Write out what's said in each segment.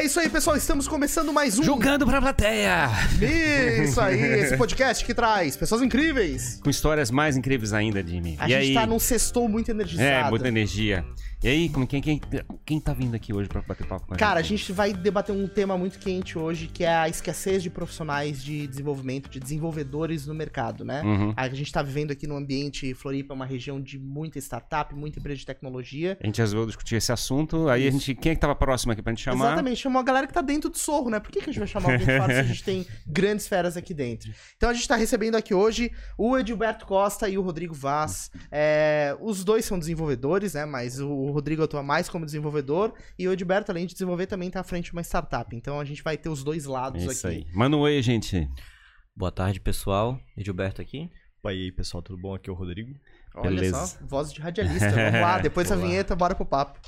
É isso aí, pessoal. Estamos começando mais um. Jogando pra plateia! Isso aí, esse podcast que traz pessoas incríveis. Com histórias mais incríveis ainda, Jimmy. A e gente aí? tá num sextou muito energizado. É, muita energia. E aí, como, quem, quem, quem tá vindo aqui hoje pra bater papo com a Cara, a gente? vai debater um tema muito quente hoje, que é a escassez de profissionais de desenvolvimento, de desenvolvedores no mercado, né? Uhum. A gente tá vivendo aqui no ambiente Floripa, uma região de muita startup, muita empresa de tecnologia. A gente resolveu discutir esse assunto. Aí a gente. Quem é que tava próximo aqui pra gente chamar? Exatamente, chamou a galera que tá dentro do sorro, né? Por que, que a gente vai chamar alguém de fora se a gente tem grandes feras aqui dentro? Então a gente tá recebendo aqui hoje o Edilberto Costa e o Rodrigo Vaz. É, os dois são desenvolvedores, né? Mas o Rodrigo atua mais como desenvolvedor e o Edilberto, além de desenvolver, também tá à frente de uma startup. Então a gente vai ter os dois lados Isso aqui. aí. Manda um oi, gente. Boa tarde, pessoal. Edilberto aqui. Opa, e aí pessoal, tudo bom? Aqui é o Rodrigo. Olha Beleza. só, voz de radialista. Vamos lá, depois da vinheta, bora pro papo.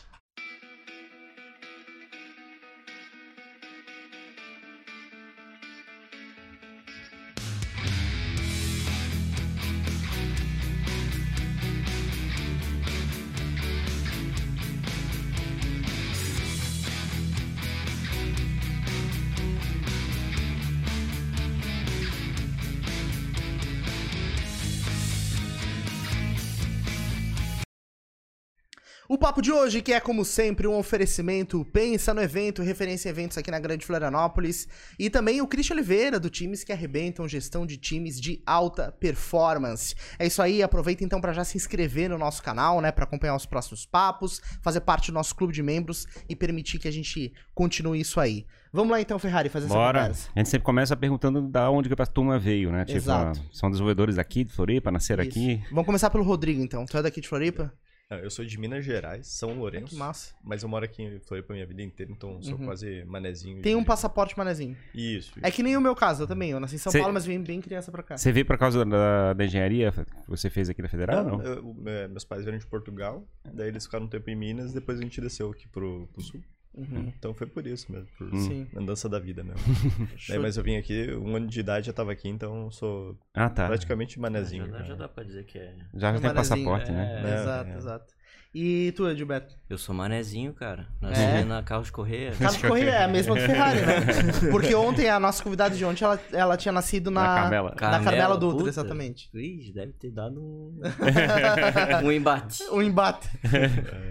O papo de hoje, que é como sempre um oferecimento, pensa no evento, referência em eventos aqui na Grande Florianópolis, e também o Christian Oliveira, do Times que Arrebentam, gestão de times de alta performance. É isso aí, aproveita então para já se inscrever no nosso canal, né, para acompanhar os próximos papos, fazer parte do nosso clube de membros e permitir que a gente continue isso aí. Vamos lá então, Ferrari, fazer essa Bora. conversa. A gente sempre começa perguntando da onde que a turma veio, né? Tipo, Exato. são desenvolvedores aqui de Floripa, nasceram Isso. aqui. Vamos começar pelo Rodrigo então. Tu é daqui de Floripa? Ah, Eu sou de Minas Gerais, São Lourenço. Que massa. Mas eu moro aqui em Floripa a minha vida inteira, então sou Uhum. quase manezinho. Tem de- um passaporte manezinho. Isso. É que nem o meu caso, eu também. Eu nasci em São Cê- Paulo, mas vim bem criança pra cá. Você veio por causa da, da engenharia que você fez aqui na Federal? Não, Não, eu- é, meus pais vieram de Portugal, daí eles ficaram um tempo em Minas, depois a gente desceu aqui pro, pro sul. Uhum. Então foi por isso mesmo, por Sim. andança da vida mesmo. Daí, mas eu vim aqui, um ano de idade já tava aqui, então sou Ah, tá. praticamente manezinho. já, dá, cara. já dá pra dizer que é. Já, já tem Manezinho, passaporte, é. né? É, exato, é. exato. E tu, Edilberto? Eu sou manezinho, cara. Nasci É? na Carlos Correia. Carlos Corrêa é a mesma do Ferrari, né? Porque ontem, a nossa convidada de ontem, ela, ela tinha nascido na... Na Carmela. Na Carmela Carmela, Dutra, puta. exatamente. Ih, deve ter dado um, um embate. Um embate.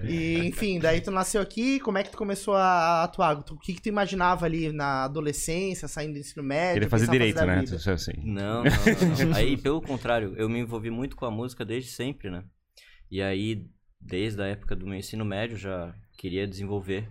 e, enfim, daí tu nasceu aqui, como é que tu começou a atuar? Tu- O que que tu imaginava ali na adolescência, saindo do ensino médio? Queria fazer direito, da né? sei. Não, não, não, não. Aí, pelo contrário, eu me envolvi muito com a música desde sempre, né? E aí, desde a época do meu ensino médio, já queria desenvolver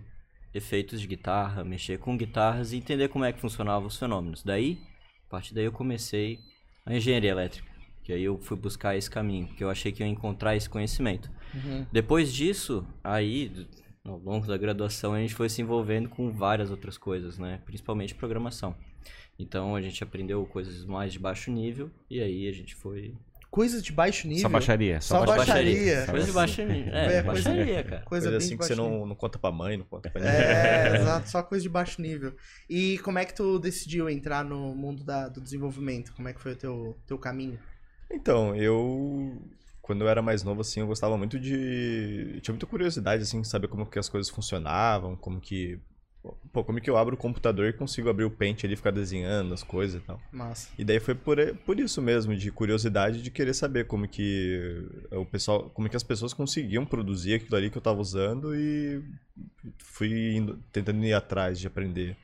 efeitos de guitarra, mexer com guitarras e entender como é que funcionavam os fenômenos. Daí, a partir daí eu comecei a engenharia elétrica. Que aí eu fui buscar esse caminho, que eu achei que eu ia encontrar esse conhecimento. Uhum. Depois disso, aí, ao longo da graduação, a gente foi se envolvendo com várias outras coisas, né? Principalmente programação. Então a gente aprendeu coisas mais de baixo nível e aí a gente foi. Coisas de baixo nível. Só baixaria. Só Só, baixaria. baixaria. Coisa de baixo nível. É, É, coisa- baixaria, cara. Coisa, Coisa bem assim que você não, não conta pra mãe, não conta pra ninguém. É, exato, só coisa de baixo nível. E como é que tu decidiu entrar no mundo da- do desenvolvimento? Como é que foi o teu, teu caminho? Então, eu. Quando eu era mais novo, assim, eu gostava muito de. Tinha muita curiosidade, assim, de saber como que as coisas funcionavam, como que. Pô, como que eu abro o computador e consigo abrir o Paint ali e ficar desenhando as coisas e tal. Massa. E daí foi por, por isso mesmo, de curiosidade de querer saber como que o pessoal, como que as pessoas conseguiam produzir aquilo ali que eu tava usando e fui indo- tentando ir atrás de aprender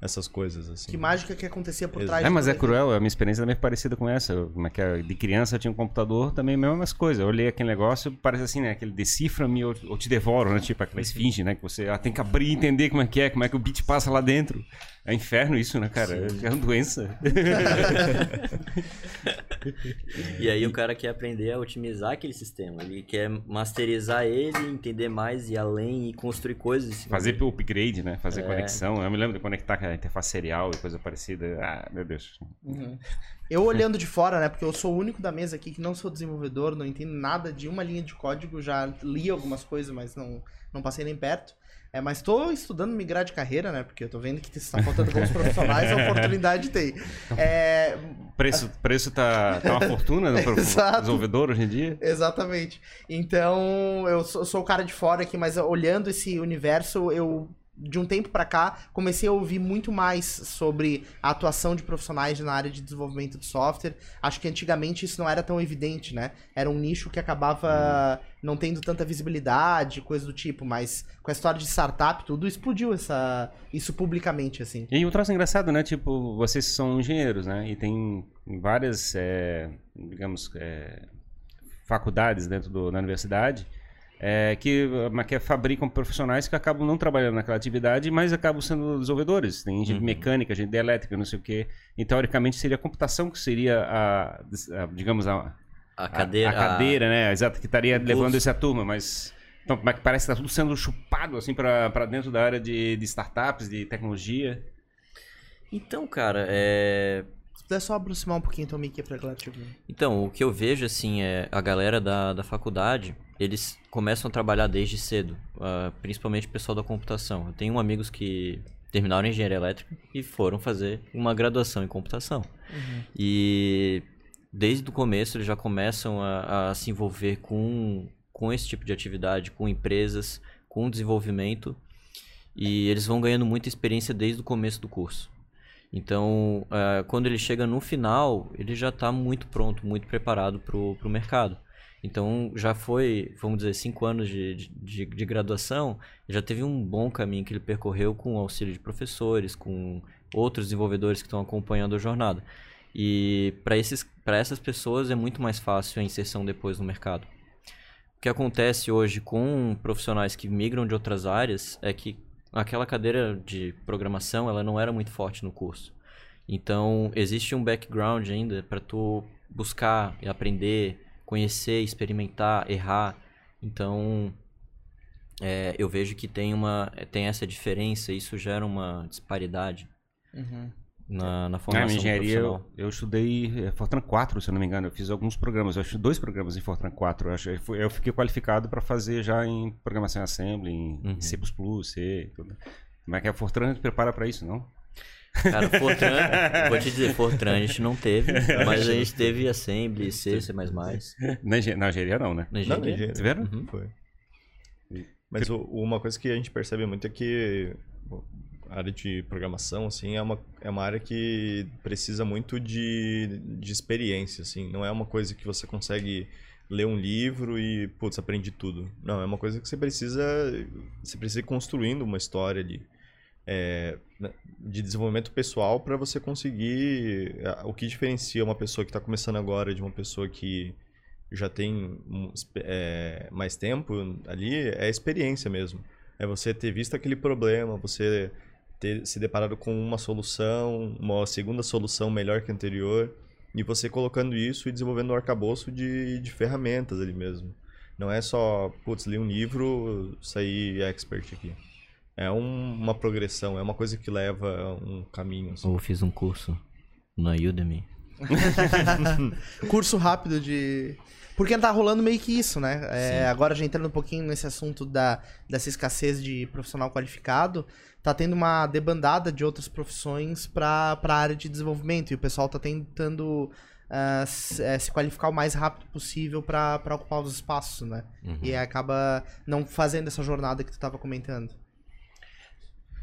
essas coisas, assim. Que mágica que acontecia por trás É, mas é tudo cruel, a minha experiência também é parecida com essa. Eu, como é que é? De criança eu tinha um computador, também mesmas coisas. Eu olhei aquele negócio, parece assim, né? Aquele decifra-me ou, ou te devoro, né? Tipo aquela esfinge, né? Que você ah, tem que abrir e entender como é que é, como é que o bit passa lá dentro. É inferno isso, né, cara? É uma doença. E aí o cara quer aprender a otimizar aquele sistema. Ele quer masterizar ele, entender mais e além e construir coisas. Fazer dele. upgrade, né? Fazer É. conexão. Eu me lembro de conectar com a interface serial e coisa parecida. Ah, meu Deus. Uhum. Eu olhando de fora, né? Porque eu sou o único da mesa aqui que não sou desenvolvedor, não entendo nada de uma linha de código, já li algumas coisas, mas não, não passei nem perto. É, mas tô estudando migrar de carreira, né? Porque eu tô vendo que está faltando bons profissionais, a oportunidade tem. É, Preço, preço tá, tá uma fortuna no desenvolvedor hoje em dia. Exatamente. Então, eu sou, sou o cara de fora aqui, mas olhando esse universo, eu de um tempo para cá, comecei a ouvir muito mais sobre a atuação de profissionais na área de desenvolvimento de software. Acho que antigamente isso não era tão evidente, né? Era um nicho que acabava não tendo tanta visibilidade, coisa do tipo, mas com a história de startup, tudo explodiu essa, isso publicamente, assim. E um troço engraçado, né? Tipo, vocês são engenheiros, né? E tem várias, é, digamos, é, faculdades dentro do, da universidade é, que, que fabricam profissionais que acabam não trabalhando naquela atividade, mas acabam sendo desenvolvedores. Tem gente uhum. mecânica, gente de elétrica, não sei o quê. E teoricamente seria a computação que seria a, a digamos, a, a cadeira, a, a cadeira, né? Exato, que estaria levando essa turma, mas então, mas parece que está tudo sendo chupado assim para dentro da área de, de startups, de tecnologia. Então, cara, é puder só aproximar um pouquinho então, Mickey, pra galera tipo... Então, o que eu vejo, assim, é a galera da, da faculdade, eles começam a trabalhar desde cedo, uh, principalmente o pessoal da computação. Eu tenho amigos que terminaram engenharia elétrica e foram fazer uma graduação em computação. Uhum. E desde o começo eles já começam a, a, se envolver com, com esse tipo de atividade, com empresas, com desenvolvimento. E eles vão ganhando muita experiência desde o começo do curso. Então, uh, quando ele chega no final, ele já está muito pronto, muito preparado para o mercado. Então, já foi, vamos dizer, cinco anos de, de, de, graduação, já teve um bom caminho que ele percorreu com o auxílio de professores, com outros desenvolvedores que estão acompanhando a jornada. E para essas pessoas é muito mais fácil a inserção depois no mercado. O que acontece hoje com profissionais que migram de outras áreas é que aquela cadeira de programação ela não era muito forte no curso. Então, existe um background ainda para tu buscar e aprender, conhecer, experimentar, errar. Então, é, eu vejo que tem, uma, tem essa diferença, isso gera uma disparidade. Uhum na, na formação Na engenharia, eu, eu, estudei é, Fortran 4, se eu não me engano. Eu fiz alguns programas, eu acho dois programas em Fortran 4. Eu, acho, eu fiquei qualificado para fazer já em programação em Assembly, em uhum. C++, C, tudo. Como é que a Fortran te prepara para isso, não? Cara, Fortran, vou te dizer, Fortran a gente não teve, mas a gente teve Assembly, C, C++. Na, na engenharia não, né? Na engenharia. Não, na engenharia. Você Uhum. Foi. Mas o, uma coisa que a gente percebe muito é que a área de programação, assim, é uma, é uma área que precisa muito de, de experiência, assim. Não é uma coisa que você consegue ler um livro e, putz, aprende tudo. Não, é uma coisa que você precisa, você precisa ir construindo uma história ali. É, de desenvolvimento pessoal para você conseguir o que diferencia uma pessoa que está começando agora de uma pessoa que já tem é, mais tempo ali é a experiência mesmo é você ter visto aquele problema você ter se deparado com uma solução, uma segunda solução melhor que a anterior, e você colocando isso e desenvolvendo um arcabouço de, de ferramentas ali mesmo. Não é só, putz, li um livro, sair expert aqui. É um, uma progressão, é uma coisa que leva um caminho. Assim. Ou fiz um curso na Udemy. curso rápido de porque tá rolando meio que isso, né? É, agora já entrando um pouquinho nesse assunto da, dessa escassez de profissional qualificado, tá tendo uma debandada de outras profissões para a área de desenvolvimento. E o pessoal tá tentando uh, se, é, se, qualificar o mais rápido possível para ocupar os espaços, né? Uhum. E acaba não fazendo essa jornada que tu tava comentando.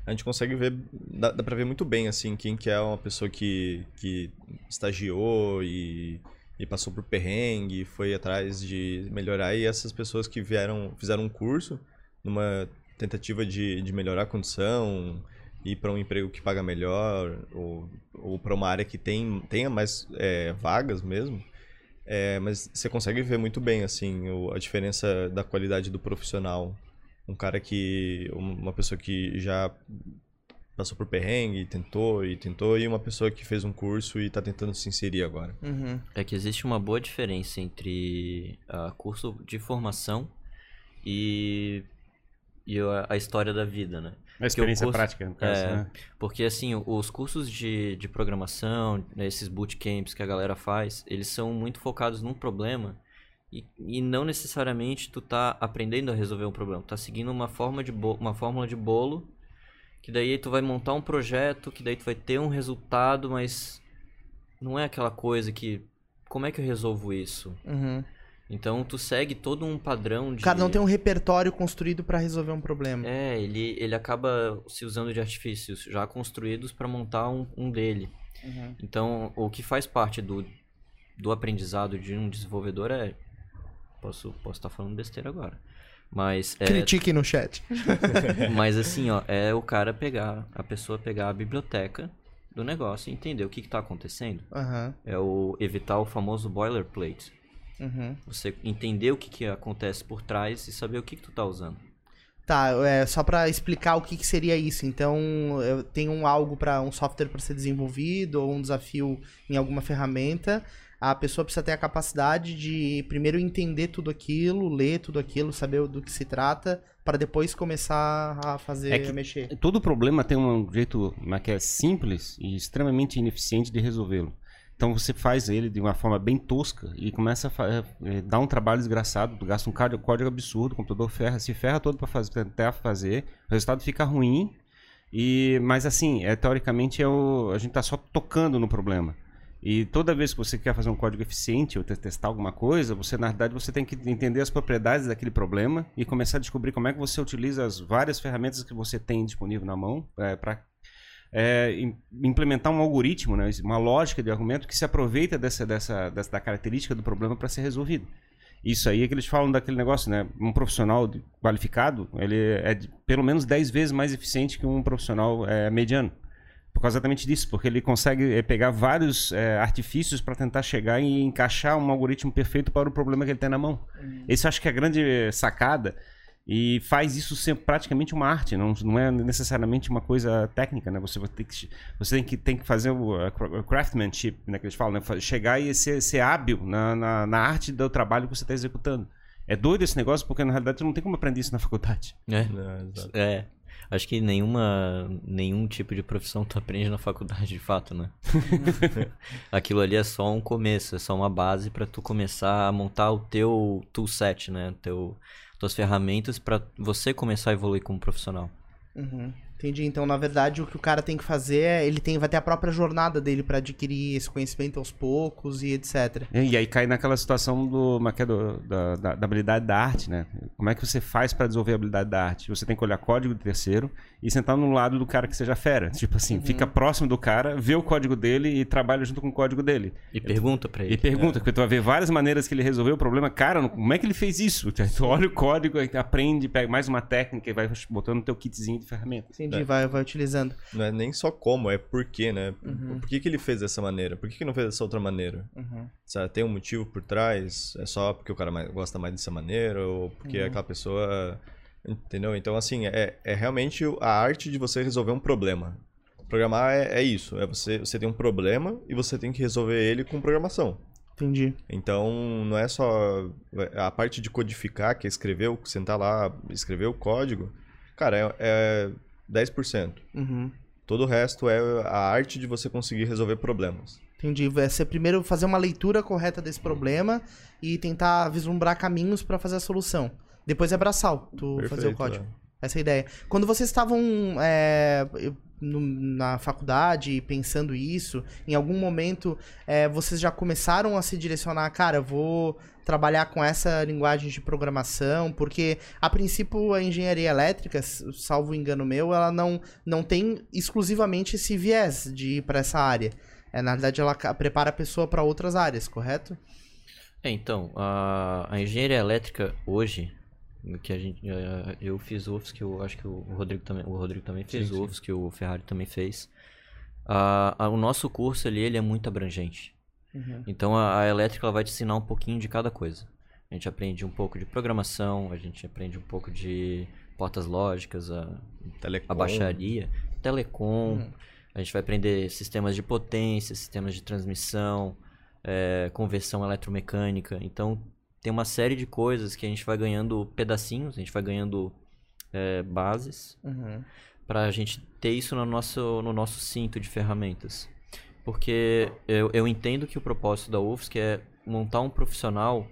A gente consegue ver, dá, dá pra ver muito bem, assim, quem que é uma pessoa que, que estagiou e e passou por perrengue, foi atrás de melhorar. E essas pessoas que vieram, fizeram um curso numa tentativa de, de melhorar a condição, ir para um emprego que paga melhor, ou, ou para uma área que tem, tenha mais é, vagas mesmo. É, mas você consegue ver muito bem assim a diferença da qualidade do profissional. Um cara que. Uma pessoa que já passou por perrengue, tentou e tentou, e uma pessoa que fez um curso e está tentando se inserir agora. Uhum. É que existe uma boa diferença entre uh, curso de formação e, e a, a, história da vida, né? A experiência curso, prática, no caso, é, né? Porque, assim, os cursos de, de programação, né, esses bootcamps que a galera faz, eles são muito focados num problema e, e não necessariamente tu tá aprendendo a resolver um problema. Tu tá seguindo uma, forma de uma fórmula de bolo que daí tu vai montar um projeto, que daí tu vai ter um resultado, mas não é aquela coisa que como é que eu resolvo isso? Uhum. Então tu segue todo um padrão de. Cara não tem um repertório construído para resolver um problema. É, ele, ele acaba se usando de artifícios já construídos para montar um, um dele. Uhum. Então, o que faz parte do, do aprendizado de um desenvolvedor é. Posso, posso estar falando besteira agora. Mas. É, Critique no chat. mas assim, ó, é o cara pegar, a pessoa pegar a biblioteca do negócio e entender o que está acontecendo. Uhum. É o evitar o famoso boilerplate. Uhum. Você entender o que, que acontece por trás e saber o que, que tu tá usando. Tá, é, só para explicar o que, que, seria isso. Então, eu tenho um algo para um software para ser desenvolvido ou um desafio em alguma ferramenta. A pessoa precisa ter a capacidade de primeiro entender tudo aquilo, ler tudo aquilo, saber do que se trata, para depois começar a fazer, é que mexer. Todo problema tem um jeito que é simples e extremamente ineficiente de resolvê-lo. Então você faz ele de uma forma bem tosca e começa a é, dar um trabalho desgraçado, gasta um código absurdo, o computador ferra, se ferra todo para fazer, tentar fazer, o resultado fica ruim. E, mas assim, é, teoricamente é o, a gente está só tocando no problema. E toda vez que você quer fazer um código eficiente ou testar alguma coisa, você na verdade você tem que entender as propriedades daquele problema e começar a descobrir como é que você utiliza as várias ferramentas que você tem disponível na mão é, para é, implementar um algoritmo, né, uma lógica de argumento que se aproveita dessa, dessa, dessa da característica do problema para ser resolvido. Isso aí é que eles falam daquele negócio, né? Um profissional qualificado, ele é pelo menos 10 vezes mais eficiente que um profissional é, mediano. Por causa exatamente disso, porque ele consegue é, pegar vários é, artifícios para tentar chegar e encaixar um algoritmo perfeito para o problema que ele tem na mão. Uhum. Esse eu acho que é a grande sacada e faz isso ser praticamente uma arte, não, não é necessariamente uma coisa técnica, né? Você vai ter que, você tem que, tem que fazer o, o craftsmanship, né? Que eles falam, né? Chegar e ser, ser hábil na, na, na arte do trabalho que você está executando. É doido esse negócio, porque na realidade você não tem como aprender isso na faculdade. É, é, é. Acho que nenhuma, nenhum tipo de profissão tu aprende na faculdade, de fato, né? Aquilo ali é só um começo, é só uma base para tu começar a montar o teu toolset, né? Teu suas ferramentas para você começar a evoluir como profissional. Uhum. Entendi. Então, na verdade, o que o cara tem que fazer é ele tem, vai ter a própria jornada dele para adquirir esse conhecimento aos poucos e etc. E, aí cai naquela situação do, é do da, da, da, habilidade da arte, né? Como é que você faz para desenvolver a habilidade da arte? Você tem que olhar código do terceiro e sentar no lado do cara que seja fera. Tipo assim, uhum. fica próximo do cara, vê o código dele e trabalha junto com o código dele. E pergunta para ele. E pergunta, é. porque tu vai ver várias maneiras que ele resolveu o problema. Cara, como é que ele fez isso? Tu olha o código, aprende, pega mais uma técnica e vai botando no teu kitzinho de ferramentas. Entendi, é. vai, vai utilizando. Não é nem só como, é por quê, né? Uhum. Por que, que ele fez dessa maneira? Por que, que não fez dessa outra maneira? Uhum. Sabe, tem um motivo por trás? É só porque o cara mais, gosta mais dessa maneira? Ou porque uhum. aquela pessoa Entendeu? Então, assim, é, é realmente a arte de você resolver um problema. Programar é, é isso. É você, você tem um problema e você tem que resolver ele com programação. Entendi. Então, não é só a parte de codificar, que é escrever, sentar lá, escrever o código. Cara, é, é 10%. Uhum. Todo o resto é a arte de você conseguir resolver problemas. Entendi. É você primeiro fazer uma leitura correta desse problema e tentar vislumbrar caminhos para fazer a solução. Depois é braçal, tu Perfeito, fazer o código. É. Essa é a ideia. Quando vocês estavam é, no, na faculdade pensando isso, em algum momento é, vocês já começaram a se direcionar, cara, vou trabalhar com essa linguagem de programação, porque a princípio a engenharia elétrica, salvo engano meu, ela não, não tem exclusivamente esse viés de ir para essa área. É, na verdade, ela prepara a pessoa para outras áreas, correto? É, então, a, a engenharia elétrica hoje, que a gente eu fiz UFS que eu acho que o Rodrigo também o Rodrigo também fez sim, UFS sim. que o Ferrari também fez uh, o nosso curso ali ele é muito abrangente uhum. então a, a, elétrica vai te ensinar um pouquinho de cada coisa a gente aprende um pouco de programação a gente aprende um pouco de portas lógicas a, a baixaria telecom uhum. a gente vai aprender sistemas de potência sistemas de transmissão é, conversão eletromecânica então tem uma série de coisas que a gente vai ganhando pedacinhos, a gente vai ganhando é, bases uhum. para a gente ter isso no nosso, no nosso cinto de ferramentas. Porque eu, eu entendo que o propósito da UFSC é montar um profissional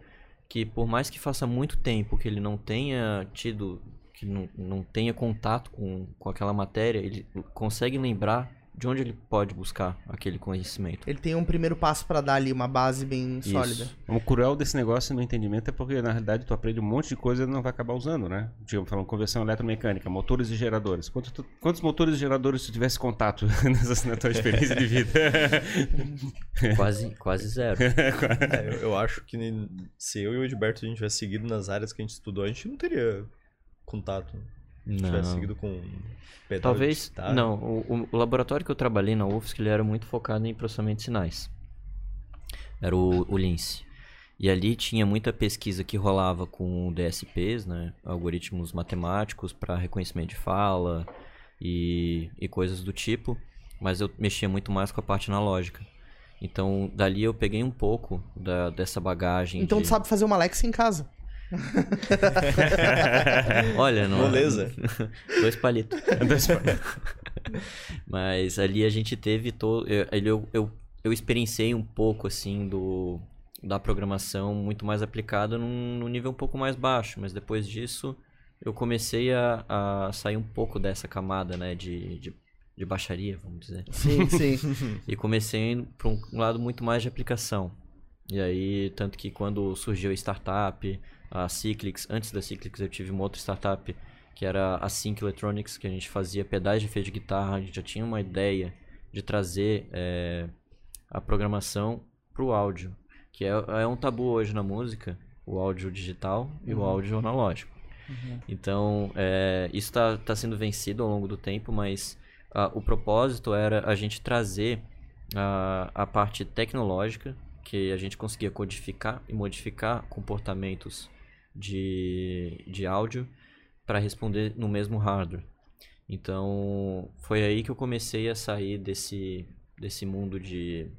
que, por mais que faça muito tempo que ele não tenha tido, que não, não tenha contato com, com aquela matéria, ele consegue lembrar de onde ele pode buscar aquele conhecimento. Ele tem um primeiro passo para dar ali uma base bem Isso. sólida. O cruel desse negócio no entendimento é porque, na realidade, tu aprende um monte de coisa e não vai acabar usando, né? Tipo, falando conversão eletromecânica, motores e geradores. Quantos, tu- quantos motores e geradores tu tivesse contato nessa, na tua experiência de vida? Quase, quase zero. É, eu, eu acho que se eu e o Edberto a gente tivesse seguido nas áreas que a gente estudou, a gente não teria contato. Se tivesse Não. seguido com Talvez. guitarra. Não, o, o- o laboratório que eu trabalhei na UFSC ele era muito focado em processamento de sinais. Era o, o Lince. E ali tinha muita pesquisa que rolava com DSPs, né? Algoritmos matemáticos para reconhecimento de fala e, e coisas do tipo. Mas eu mexia muito mais com a parte analógica. Então, dali eu peguei um pouco da, dessa bagagem. Então de... tu sabe fazer uma Alexa em casa. Olha, não. Moleza. Dois palitos. Mas ali a gente teve todo. Eu, ali eu, eu, eu experienciei um pouco assim do da programação muito mais aplicada num, num nível um pouco mais baixo. Mas depois disso eu comecei a, a sair um pouco dessa camada, né, de, de, de baixaria, vamos dizer. Sim, sim. E comecei para um lado muito mais de aplicação. E aí, tanto que quando surgiu a startup, a Cyclics, antes da Cyclics eu tive uma outra startup que era a Sync Electronics, que a gente fazia pedais de efeito de guitarra, a gente já tinha uma ideia de trazer eh, a programação para o áudio, que é, é um tabu hoje na música, o áudio digital e o áudio analógico. Então, é, isso está tá sendo vencido ao longo do tempo, mas ah, o propósito era a gente trazer a, a parte tecnológica, que a gente conseguia codificar e modificar comportamentos de, de áudio para responder no mesmo hardware. Então, foi aí que eu comecei a sair desse, desse mundo de,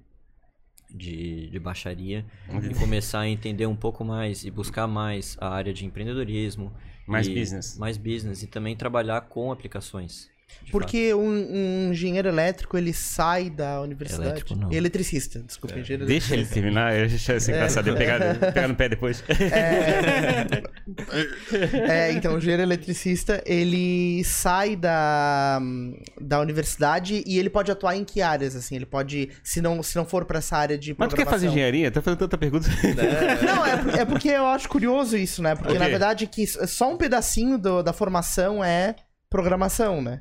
de, de baixaria e começar a entender um pouco mais e buscar mais a área de empreendedorismo. Mais business. Mais business e também trabalhar com aplicações. De Porque um, um engenheiro elétrico, ele sai da universidade. Elétrico, não. Eletricista, desculpa, engenheiro Deixa ele terminar, eu achei assim engraçado eu pegar, pegar no pé depois. É, então, o engenheiro eletricista, ele sai da, da universidade e ele pode atuar em que áreas, assim? Ele pode, se não, se não for pra essa área de Mas tu quer fazer engenharia? Tá fazendo tanta pergunta. Não, é, é porque eu acho curioso isso, né? Porque, Ok. na verdade, que só um pedacinho do- da formação é programação, né?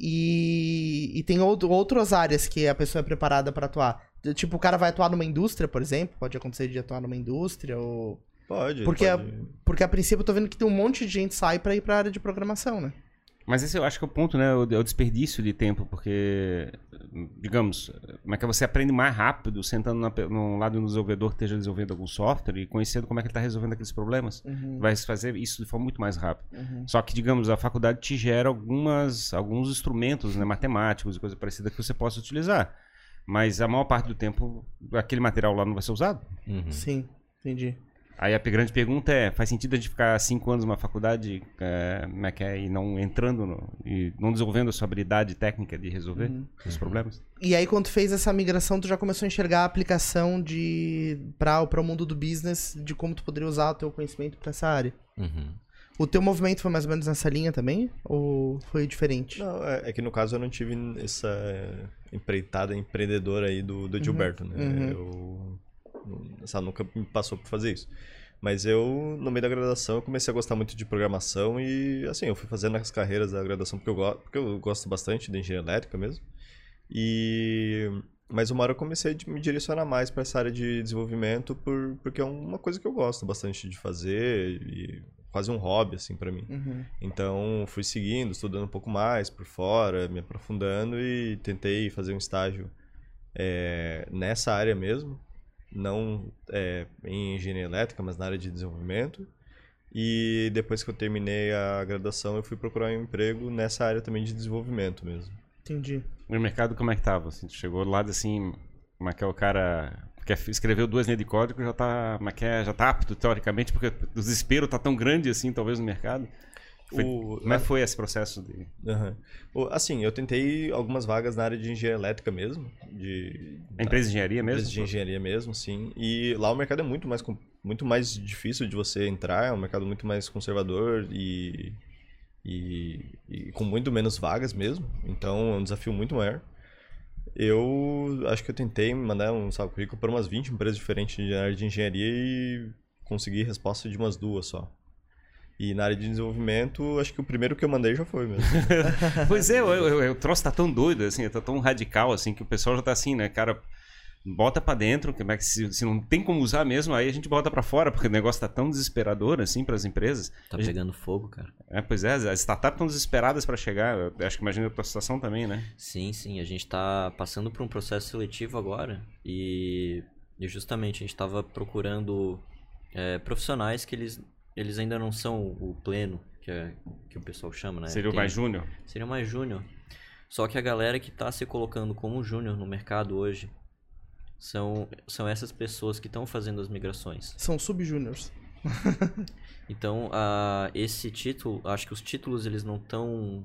E, e tem outro- outras áreas que a pessoa é preparada pra atuar. Tipo, o cara vai atuar numa indústria, por exemplo. Pode acontecer de atuar numa indústria ou... Pode. Porque, a- pode. porque a princípio eu tô vendo que tem um monte de gente sai pra ir pra área de programação, né? Mas esse eu acho que é o ponto, né? O, é o desperdício de tempo, porque, digamos, como é que você aprende mais rápido sentando na, num lado do desenvolvedor que esteja desenvolvendo algum software e conhecendo como é que ele está resolvendo aqueles problemas. Vai fazer isso de forma muito mais rápida. Só que, digamos, a faculdade te gera algumas, alguns instrumentos né, matemáticos e coisa parecida que você possa utilizar. Mas a maior parte do tempo, aquele material lá não vai ser usado. Uhum. Sim, entendi. Aí a grande pergunta é, faz sentido a gente ficar cinco anos numa faculdade é, como é que é, e não entrando no- e não desenvolvendo a sua habilidade técnica de resolver os problemas? E aí, quando tu fez essa migração, tu já começou a enxergar a aplicação de para o mundo do business, de como tu poderia usar o teu conhecimento pra essa área. Uhum. O teu movimento foi mais ou menos nessa linha também? Ou foi diferente? Não, é, é que no caso eu não tive essa empreitada empreendedora aí do, do Gilberto, né? uhum. Eu. Sabe, nunca me passou por fazer isso. Mas eu, no meio da graduação, eu comecei a gostar muito de programação e, assim, eu fui fazendo as carreiras da graduação porque eu, go porque eu gosto bastante de engenharia elétrica mesmo. E... Mas uma hora eu comecei a me direcionar mais para essa área de desenvolvimento por, porque é uma coisa que eu gosto bastante de fazer e quase um hobby, assim, para mim. Uhum. Então, fui seguindo, estudando um pouco mais por fora, me aprofundando e tentei fazer um estágio é, nessa área mesmo, não é, em engenharia elétrica, mas na área de desenvolvimento. E depois que eu terminei a graduação, eu fui procurar um emprego nessa área também de desenvolvimento mesmo. Entendi. E o mercado como é que tava? Assim, tu chegou lá assim, como é que é o cara que escreveu duas linhas de código já tá, é, já tá apto teoricamente, porque o desespero tá tão grande assim, talvez no mercado. Foi- O- como é que foi esse processo de. O- Assim, eu tentei algumas vagas na área de engenharia elétrica mesmo, de a empresa de engenharia mesmo? Empresa de engenharia mesmo, sim. E lá o mercado é muito mais, muito mais difícil de você entrar, é um mercado muito mais conservador e, e, e com muito menos vagas mesmo. Então é um desafio muito maior. Eu acho que eu tentei mandar um salve currículo para umas 20 empresas diferentes de área de engenharia e consegui resposta de umas duas só. E na área de desenvolvimento, acho que o primeiro que eu mandei já foi mesmo. pois é, o, o, troço tá tão doido, assim, tá tão radical, assim, que o pessoal já tá assim, né, cara, bota para dentro, que é se, se não tem como usar mesmo, aí a gente bota para fora, porque o negócio tá tão desesperador, assim, para as empresas. Tá pegando fogo, cara. É, pois é, as startups estão desesperadas para chegar, eu acho que imagina a tua situação também, né? Sim, sim, a gente tá passando por um processo seletivo agora e, e justamente a gente tava procurando é, profissionais que eles eles ainda não são o pleno, que, é, que o pessoal chama, né? Seria o mais júnior? Seria o mais júnior. Só que a galera que está se colocando como júnior no mercado hoje são, são essas pessoas que estão fazendo as migrações. São sub-júniors. então, uh, esse título, acho que os títulos eles não estão.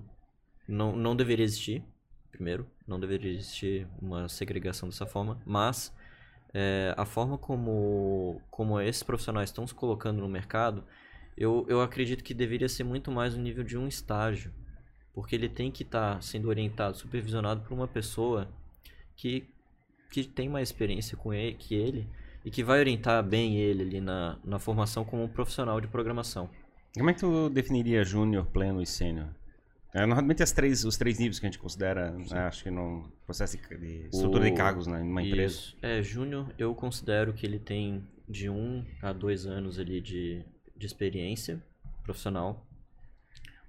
Não, não deveria existir, primeiro. Não deveria existir uma segregação dessa forma. Mas é, a forma como, como esses profissionais estão se colocando no mercado eu, eu acredito que deveria ser muito mais no nível de um estágio. Porque ele tem que estar tá sendo orientado, supervisionado por uma pessoa que, que tem mais experiência com ele, que ele e que vai orientar bem ele ali na, na formação como um profissional de programação. Como é que tu definiria júnior, pleno e sênior? É, normalmente as três, os três níveis que a gente considera, né, acho que no processo de estrutura o... de cargos né, numa empresa. Isso. É, júnior eu considero que ele tem de um a dois anos ali de, de experiência profissional.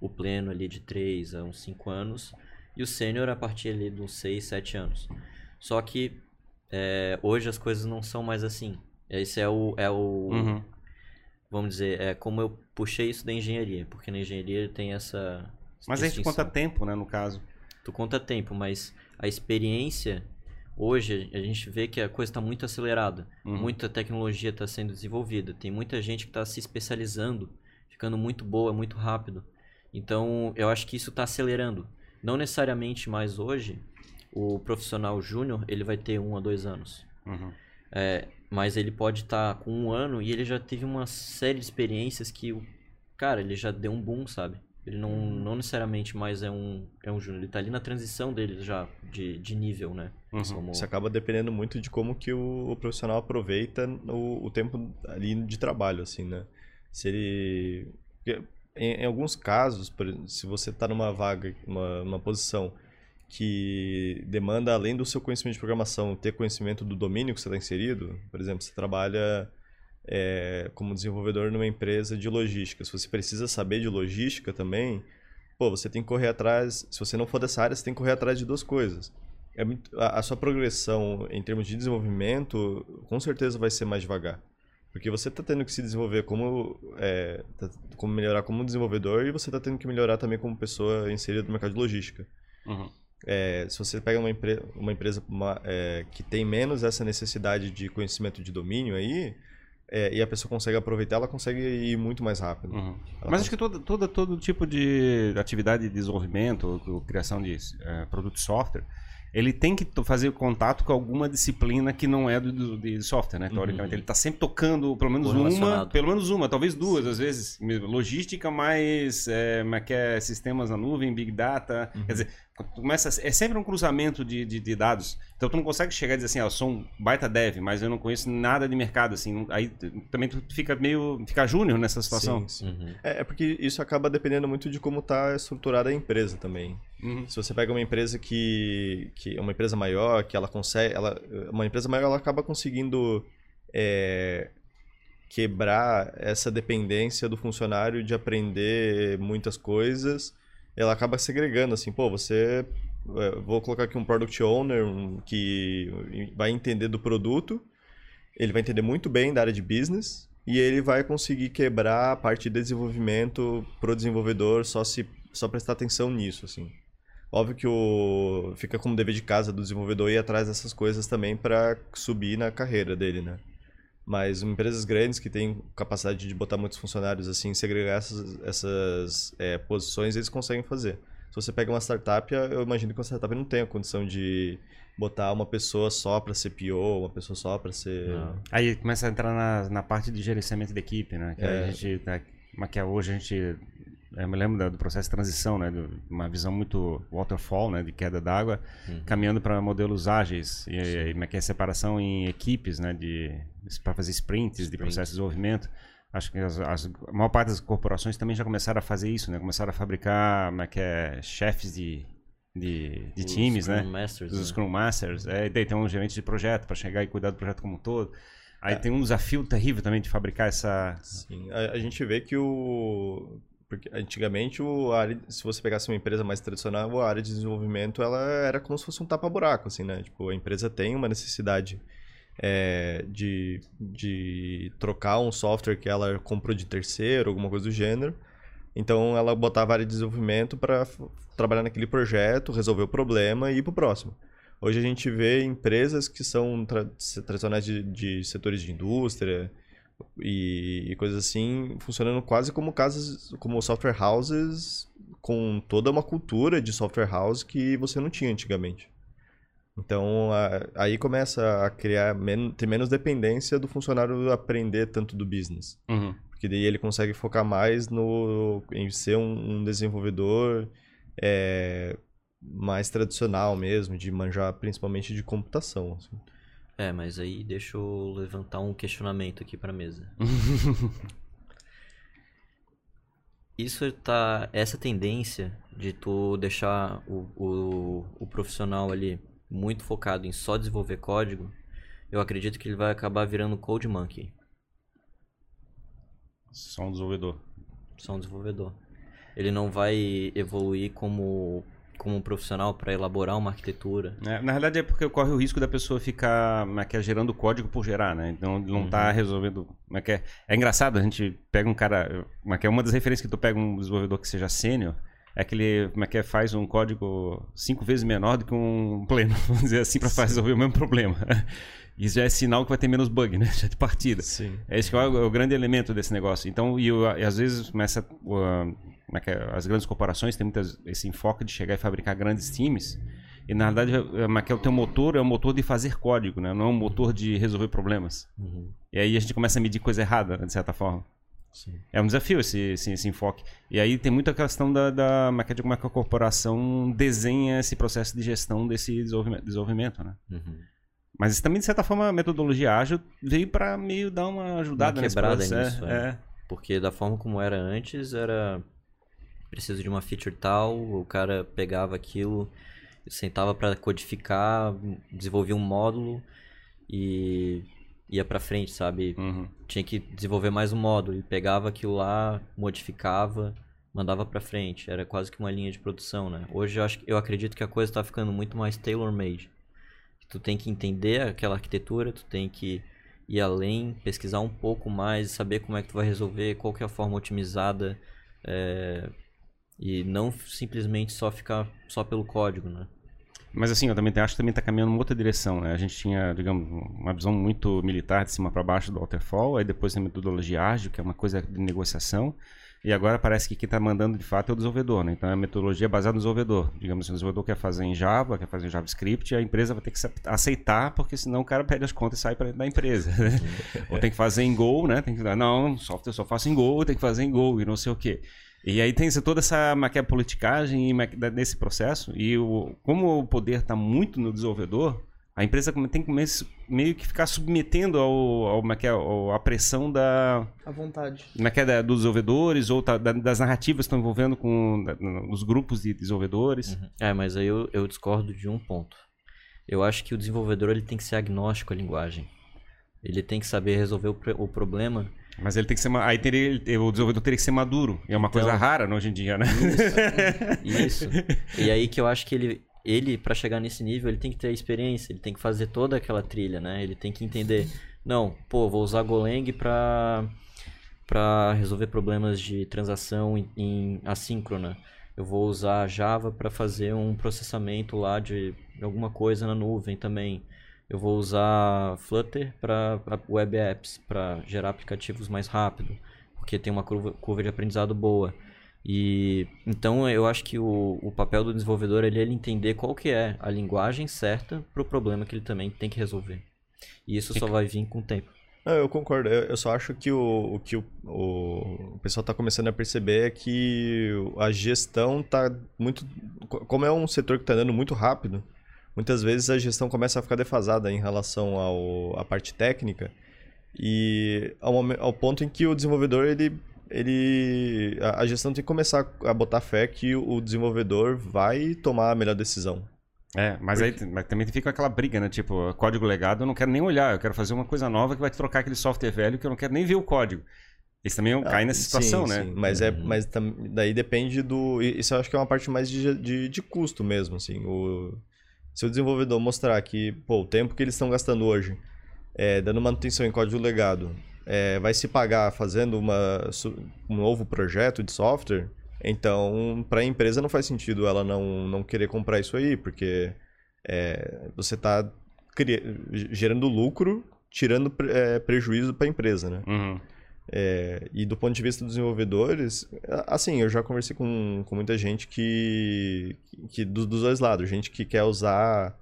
O pleno ali de 3 a uns 5 anos. E o sênior a partir ali de uns 6, 7 anos. Só que é, hoje as coisas não são mais assim. Esse é o. É o uhum. Vamos dizer, é como eu puxei isso da engenharia. Porque na engenharia tem essa. Mas aí tu conta tempo, né, no caso. Tu conta tempo, mas a experiência Hoje a gente vê que a coisa está muito acelerada, uhum. muita tecnologia está sendo desenvolvida, tem muita gente que está se especializando, ficando muito boa, muito rápido. Então eu acho que isso está acelerando. Não necessariamente mais hoje o profissional júnior ele vai ter um a dois anos, uhum. é, mas ele pode estar tá com um ano e ele já teve uma série de experiências que o cara ele já deu um boom, sabe? Ele não, não necessariamente mais é um, é um júnior. Ele está ali na transição dele já, de, de nível, né? Uhum. Como... Isso acaba dependendo muito de como que o, o profissional aproveita o, o, tempo ali de trabalho, assim, né? Se ele... Em, em alguns casos, se você está numa vaga, uma, uma posição que demanda, além do seu conhecimento de programação, ter conhecimento do domínio que você está inserido, por exemplo, você trabalha é, como desenvolvedor numa empresa de logística, se você precisa saber de logística também, pô, você tem que correr atrás. Se você não for dessa área, você tem que correr atrás de duas coisas. É muito, a, a, sua progressão em termos de desenvolvimento, com certeza vai ser mais devagar. Porque você está tendo que se desenvolver como, é, tá, como melhorar como desenvolvedor e você está tendo que melhorar também como pessoa inserida no mercado de logística. Uhum. É, se você pega uma, empre uma empresa uma, é, que tem menos essa necessidade de conhecimento de domínio aí, é, e a pessoa consegue aproveitar, ela consegue ir muito mais rápido. Uhum. Mas acho que todo, todo, todo tipo de atividade de desenvolvimento, criação de é, produto de software, ele tem que fazer contato com alguma disciplina que não é do, de software, né? Teoricamente, uhum. ele está sempre tocando pelo menos uma, pelo menos uma, talvez duas, às vezes. Logística mais, é, é, é sistemas na nuvem, big data. Uhum. Quer dizer, começa é sempre um cruzamento de, de, de, dados. Então tu não consegue chegar e dizer assim, ah, eu sou um baita dev, mas eu não conheço nada de mercado assim. Aí também tu fica meio fica júnior nessa situação. Sim, sim. Uhum. É, é, porque isso acaba dependendo muito de como está estruturada a empresa também. Uhum. Se você pega uma empresa que que é uma empresa maior, que ela consegue, ela uma empresa maior ela acaba conseguindo é, quebrar essa dependência do funcionário de aprender muitas coisas ela acaba segregando, assim, pô, você. É, vou colocar aqui um product owner que vai entender do produto, ele vai entender muito bem da área de business e ele vai conseguir quebrar a parte de desenvolvimento pro desenvolvedor só se só prestar atenção nisso, assim. Óbvio que o fica como dever de casa do desenvolvedor ir atrás dessas coisas também para subir na carreira dele, né? Mas empresas grandes que têm capacidade de botar muitos funcionários assim, segregar essas, essas é, posições, eles conseguem fazer. Se você pega uma startup, eu imagino que uma startup não tem a condição de botar uma pessoa só para ser PO, uma pessoa só para ser. Não. Aí começa a entrar na, na parte de gerenciamento da equipe, né? Que é. a gente, né, que hoje a gente Eu me lembro do processo de transição, né? De uma visão muito waterfall, né? De queda d'água, uhum. caminhando para modelos ágeis. E, e é que é separação em equipes, né? De, para fazer sprints Sprint. de processo de desenvolvimento. Acho que as, as, a maior parte das corporações também já começaram a fazer isso, né? Começaram a fabricar, como é que é, chefes de, de, de times, Scrum né? Masters, Os né? Scrum Masters. É, e daí tem um gerente de projeto para chegar e cuidar do projeto como um todo. Aí é. tem um desafio terrível também de fabricar essa. Sim, a, a gente vê que o. Porque antigamente, o área, se você pegasse uma empresa mais tradicional, a área de desenvolvimento ela era como se fosse um tapa-buraco, assim, né? Tipo, a empresa tem uma necessidade é, de, de trocar um software que ela comprou de terceiro, alguma coisa do gênero. Então, ela botava a área de desenvolvimento para trabalhar naquele projeto, resolver o problema e ir para o próximo. Hoje a gente vê empresas que são tra tradicionais de, de, setores de indústria e, e, coisas assim, funcionando quase como casas, como software houses, com toda uma cultura de software house que você não tinha antigamente. Então, a, aí começa a criar, men ter menos dependência do funcionário aprender tanto do business. Uhum. Porque daí ele consegue focar mais no, em ser um, um desenvolvedor é, mais tradicional mesmo, de manjar principalmente de computação. Assim. É, mas aí deixa eu levantar um questionamento aqui para mesa. Isso tá. Essa tendência de tu deixar o, o, o profissional ali muito focado em só desenvolver código, eu acredito que ele vai acabar virando code monkey. Só um desenvolvedor. Só um desenvolvedor. Ele não vai evoluir como como um profissional para elaborar uma arquitetura. É, na verdade é porque corre o risco da pessoa ficar é, é, gerando código por gerar, né? Então não está uhum. resolvendo. É, é, é, engraçado, a gente pega um cara. É, uma das referências que tu pega um desenvolvedor que seja sênior é que ele como é que é, faz um código cinco vezes menor do que um pleno, vamos dizer assim, para resolver o mesmo problema. Isso já é sinal que vai ter menos bug, né? Já de partida. Sim. É esse que é o, é o grande elemento desse negócio. Então, e, e às vezes começa. Uh, é as grandes corporações têm muitas, esse enfoque de chegar e fabricar grandes times. E na verdade, é, o teu motor é um motor de fazer código, né? Não é um motor de resolver problemas. Uhum. E aí a gente começa a medir coisa errada, de certa forma. Sim. É um desafio esse, esse, esse, enfoque. E aí tem muita questão da, da de como é que a corporação desenha esse processo de gestão desse desenvolvimento, desenvolvimento né? Uhum. Mas também, de certa forma, a metodologia ágil veio para meio dar uma ajudada uma quebrada nesse processo. Nisso, é. é. Porque da forma como era antes, era preciso de uma feature tal, o cara pegava aquilo, sentava para codificar, desenvolvia um módulo e ia para frente, sabe? Uhum. Tinha que desenvolver mais um módulo. Ele pegava aquilo lá, modificava, mandava para frente. Era quase que uma linha de produção, né? Hoje eu, acho, eu acredito que a coisa está ficando muito mais tailor-made. Tu tem que entender aquela arquitetura, tu tem que ir além, pesquisar um pouco mais, saber como é que tu vai resolver, qual que é a forma otimizada é, e não simplesmente só ficar só pelo código, né? Mas assim, eu também acho que também está caminhando em outra direção, né? A gente tinha, digamos, uma visão muito militar de cima para baixo do waterfall, aí depois tem a metodologia ágil, que é uma coisa de negociação, e agora parece que quem está mandando de fato é o desenvolvedor, né? Então é a metodologia baseada no desenvolvedor. Digamos, o desenvolvedor quer fazer em Java, quer fazer em JavaScript, a empresa vai ter que aceitar, porque senão o cara perde as contas e sai pra, da empresa. Né? Ou tem que fazer em Go, né? Tem que não, software só faço em Go, tem que fazer em Go e não sei o quê. E aí tem toda essa maquia politicagem nesse processo, e o, como o poder está muito no desenvolvedor, a empresa tem que meio que ficar submetendo ao, ao, ao, à pressão da. À vontade. Da, dos desenvolvedores ou tá, da, das narrativas que estão envolvendo com da, os grupos de desenvolvedores. Uhum. É, mas aí eu, eu discordo de um ponto. Eu acho que o desenvolvedor ele tem que ser agnóstico à linguagem. Ele tem que saber resolver o, o problema mas ele tem que ser. Aí teria, o desenvolvedor teria que ser maduro. E é uma então, coisa rara hoje em dia, né? Isso. isso. E aí que eu acho que ele, ele para chegar nesse nível, ele tem que ter a experiência, ele tem que fazer toda aquela trilha, né? Ele tem que entender. Não, pô, vou usar Golang para para resolver problemas de transação em, em assíncrona. Eu vou usar Java para fazer um processamento lá de alguma coisa na nuvem também eu vou usar Flutter para web apps, para gerar aplicativos mais rápido, porque tem uma curva, curva de aprendizado boa. E então eu acho que o, o papel do desenvolvedor é ele entender qual que é a linguagem certa para o problema que ele também tem que resolver. E isso só vai vir com o tempo. Não, eu concordo. Eu, eu, só acho que o, o que o, o, o pessoal está começando a perceber é que a gestão está muito. Como é um setor que está andando muito rápido, muitas vezes a gestão começa a ficar defasada em relação ao, à parte técnica e ao, ao ponto em que o desenvolvedor ele ele a, a gestão tem que começar a botar fé que o desenvolvedor vai tomar a melhor decisão. É, mas Porque... aí mas também fica aquela briga, né? Tipo, código legado eu não quero nem olhar, eu quero fazer uma coisa nova que vai trocar aquele software velho que eu não quero nem ver o código. Isso também ah, cai nessa situação, sim, né? Sim. Mas, é, uhum. mas daí depende do. Isso eu acho que é uma parte mais de, de, de custo mesmo, assim. O, se o desenvolvedor mostrar que, pô, o tempo que eles estão gastando hoje, é, dando manutenção em código legado, é, vai se pagar fazendo uma, um novo projeto de software, então para a empresa não faz sentido ela não, não querer comprar isso aí, porque é, você está gerando lucro, tirando é, prejuízo para a empresa, né? Uhum. É, e do ponto de vista dos desenvolvedores, assim, eu já conversei com, com muita gente que, que dos, dois lados, gente que quer usar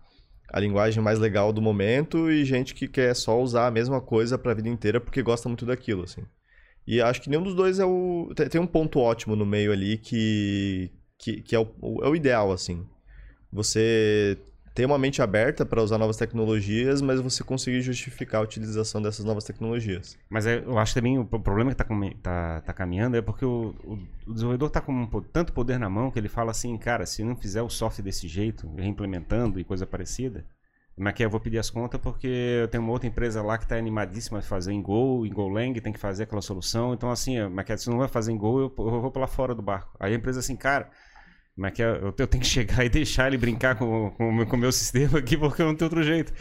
a linguagem mais legal do momento e gente que quer só usar a mesma coisa para a vida inteira porque gosta muito daquilo, assim. E acho que nenhum dos dois é o. Tem um ponto ótimo no meio ali que, que, que é, o, é o ideal, assim. Você ter uma mente aberta para usar novas tecnologias, mas você conseguir justificar a utilização dessas novas tecnologias. Mas é, eu acho também o problema que está tá, tá caminhando é porque o, o, o desenvolvedor está com um, tanto poder na mão que ele fala assim, cara, se não fizer o software desse jeito, reimplementando e coisa parecida, como é que é? eu vou pedir as contas porque eu tenho uma outra empresa lá que está animadíssima a fazer em Go, em GoLang, tem que fazer aquela solução. Então, assim, mas é se não vai fazer em Go, eu, eu vou para lá fora do barco. Aí a empresa assim, cara, como é que é? Eu, eu tenho que chegar e deixar ele brincar com, com, com o meu sistema aqui, porque eu não tenho outro jeito.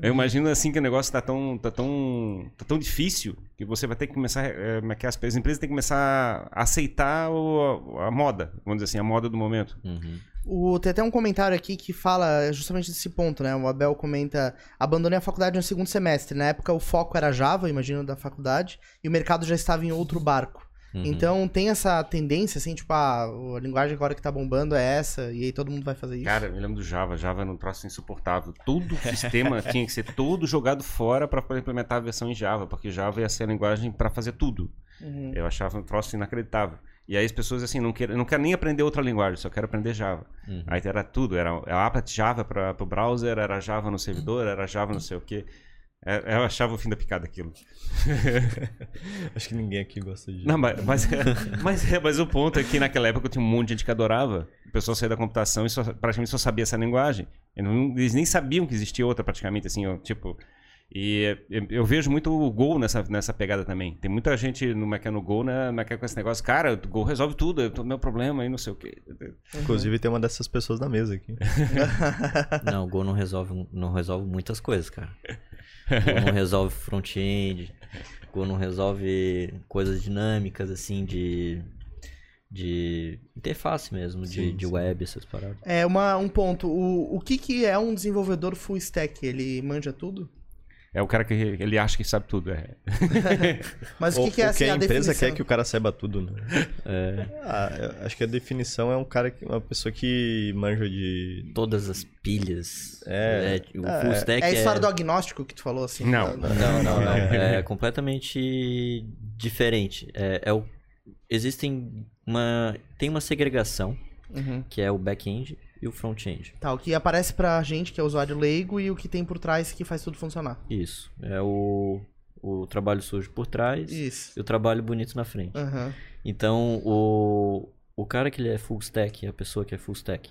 Eu imagino assim que o negócio está tão, tá tão, tá tão difícil que você vai ter que começar. É, como é que as, as empresas têm que começar a aceitar o, a, a, moda, vamos dizer assim, a moda do momento. Uhum. O, tem até um comentário aqui que fala justamente desse ponto, né? O Abel comenta: abandonei a faculdade no segundo semestre. Na época o foco era Java, imagino, da faculdade, e o mercado já estava em outro barco. Uhum. Então tem essa tendência, assim, tipo, ah, a linguagem agora que tá bombando é essa, e aí todo mundo vai fazer isso. Cara, eu me lembro do Java. Java era um troço insuportável. Todo o sistema tinha que ser todo jogado fora para implementar a versão em Java, porque Java ia ser a linguagem para fazer tudo. Uhum. Eu achava um troço inacreditável. E aí as pessoas assim, não querem, não quero nem aprender outra linguagem, só quero aprender Java. Uhum. Aí era tudo, era a app Java para o browser, era Java no servidor, era Java não sei o quê. É, eu achava o fim da picada aquilo. Acho que ninguém aqui gosta de. Não, mas, mas, é, mas, é, mas o ponto é que naquela época tinha um monte de gente que adorava. O pessoal saía da computação e só, praticamente só sabia essa linguagem. Eles nem sabiam que existia outra, praticamente, assim, ó, tipo. E eu vejo muito o Gol nessa, nessa pegada também. Tem muita gente no Mac no Gol, né? Mac com esse negócio. Cara, o Gol resolve tudo, é o meu problema aí, não sei o quê. Inclusive tem uma dessas pessoas na mesa aqui. não, o Gol não resolve, não resolve muitas coisas, cara. Go não resolve front-end, Go não resolve coisas dinâmicas, assim, de de interface mesmo, sim, de, de web, essas paradas. É, uma, um ponto. O, o que, que é um desenvolvedor full stack? Ele manja tudo? É o cara que ele acha que sabe tudo. É. Mas o que, que é assim, que a, a empresa definição? quer que o cara saiba tudo, né? É. Ah, acho que a definição é um cara, uma pessoa que manja de... Todas as pilhas. É. é o ah, full stack é... a história é... do agnóstico que tu falou, assim. Não, não, não. não, não. É completamente diferente. É, é o... Existem uma... Tem uma segregação, uhum. que é o back-end e o front-end. Tá, o que aparece pra gente, que é o usuário leigo, e o que tem por trás que faz tudo funcionar. Isso. É o, o trabalho sujo por trás Isso. e o trabalho bonito na frente. Uhum. Então, o, o cara que ele é full stack, a pessoa que é full stack,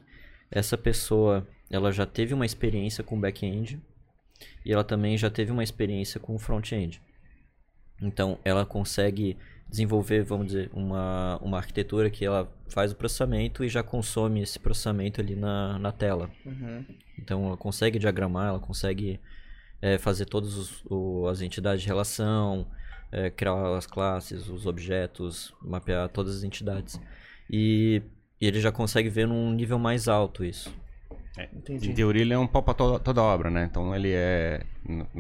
essa pessoa, ela já teve uma experiência com back-end e ela também já teve uma experiência com front-end. Então, ela consegue desenvolver, vamos dizer, uma, uma arquitetura que ela faz o processamento e já consome esse processamento ali na, na tela. Uhum. Então ela consegue diagramar, ela consegue é, fazer todas as entidades de relação, é, criar as classes, os objetos, mapear todas as entidades. E, e ele já consegue ver num nível mais alto isso. É, em teoria ele é um pau pra toda, toda obra, né? Então ele é,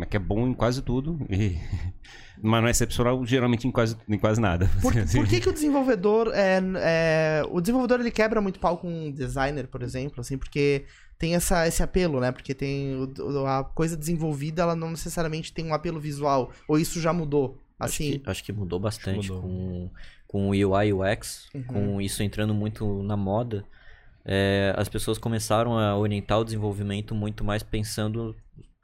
que é bom em quase tudo, e, mas não é excepcional geralmente em quase, em quase nada. Por, por que, que o desenvolvedor é, é, O desenvolvedor ele quebra muito pau com um designer, por exemplo, assim, porque tem essa, esse apelo, né? Porque tem o, a coisa desenvolvida, ela não necessariamente tem um apelo visual. Ou isso já mudou? Assim? Acho que, acho que mudou bastante mudou. com, com o UI UX, uhum. com isso entrando muito na moda é, as pessoas começaram a orientar o desenvolvimento muito mais pensando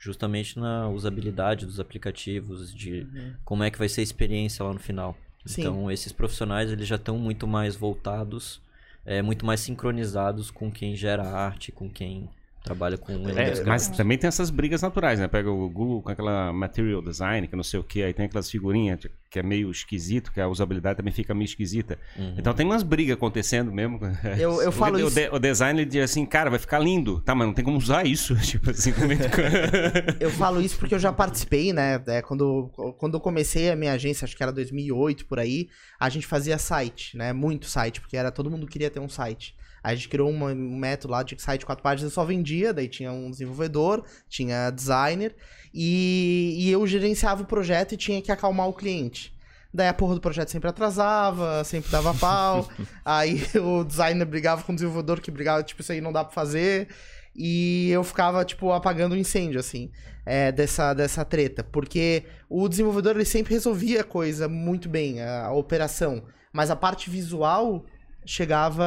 justamente na usabilidade dos aplicativos, de uhum. como é que vai ser a experiência lá no final. Sim. Então, esses profissionais eles já estão muito mais voltados, é, muito mais sincronizados com quem gera arte, com quem trabalha com é, Mas também tem essas brigas naturais, né? Pega o Google com aquela material design, que não sei o que, aí tem aquelas figurinhas que é meio esquisito, que a usabilidade também fica meio esquisita. Uhum. Então tem umas brigas acontecendo mesmo. Eu, eu falo o, isso. O, o design diz assim, cara, vai ficar lindo. Tá, mas não tem como usar isso. tipo assim, Eu falo isso porque eu já participei, né? É, quando, quando eu comecei a minha agência, acho que era 2008 por aí, a gente fazia site, né? Muito site, porque era todo mundo queria ter um site. Aí a gente criou um método lá de site quatro páginas, eu só vendia, daí tinha um desenvolvedor, tinha designer, e, e eu gerenciava o projeto e tinha que acalmar o cliente. Daí a porra do projeto sempre atrasava, sempre dava pau. aí o designer brigava com o desenvolvedor que brigava, tipo, isso aí não dá pra fazer. E eu ficava, tipo, apagando o incêndio, assim, é, dessa, dessa treta. Porque o desenvolvedor, ele sempre resolvia a coisa muito bem, a, a operação. Mas a parte visual, chegava,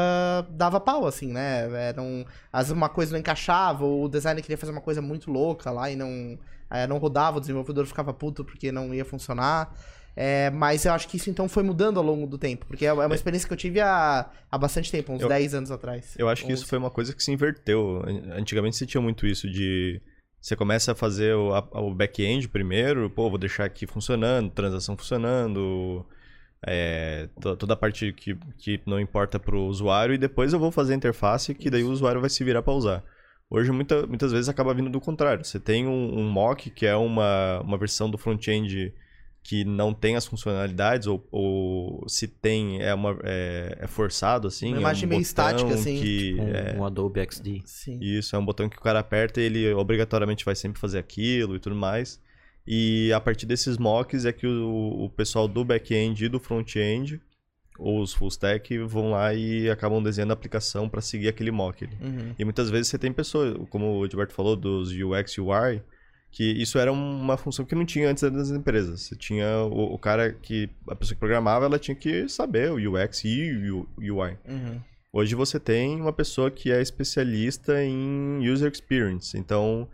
dava pau, assim, né? Era um, às uma coisa não encaixava, ou o designer queria fazer uma coisa muito louca lá e não, é, não rodava, o desenvolvedor ficava puto porque não ia funcionar. É, mas eu acho que isso então foi mudando ao longo do tempo, porque é uma é. experiência que eu tive há, há bastante tempo, uns eu, 10 anos atrás. Eu acho que isso foi uma coisa que se inverteu. Antigamente você tinha muito isso de. Você começa a fazer o, o back-end primeiro, pô, vou deixar aqui funcionando, transação funcionando, é, toda a parte que, que não importa para o usuário e depois eu vou fazer a interface que daí o usuário vai se virar para usar. Hoje muita, muitas vezes acaba vindo do contrário. Você tem um, um mock que é uma, uma versão do front-end que não tem as funcionalidades ou, ou se tem é, uma, é, é forçado assim. Uma imagem é um meio estática assim. Que, tipo um, é, um Adobe XD. Sim. Isso, é um botão que o cara aperta e ele obrigatoriamente vai sempre fazer aquilo e tudo mais. E a partir desses mocks é que o, o pessoal do back-end e do front-end, ou os full stack, vão lá e acabam desenhando a aplicação para seguir aquele mock. Uhum. E muitas vezes você tem pessoas, como o Gilberto falou, dos UX UI, que isso era uma função que não tinha antes das empresas. Você tinha o, o cara que, a pessoa que programava, ela tinha que saber o UX e o UI. Uhum. Hoje você tem uma pessoa que é especialista em user experience. Então,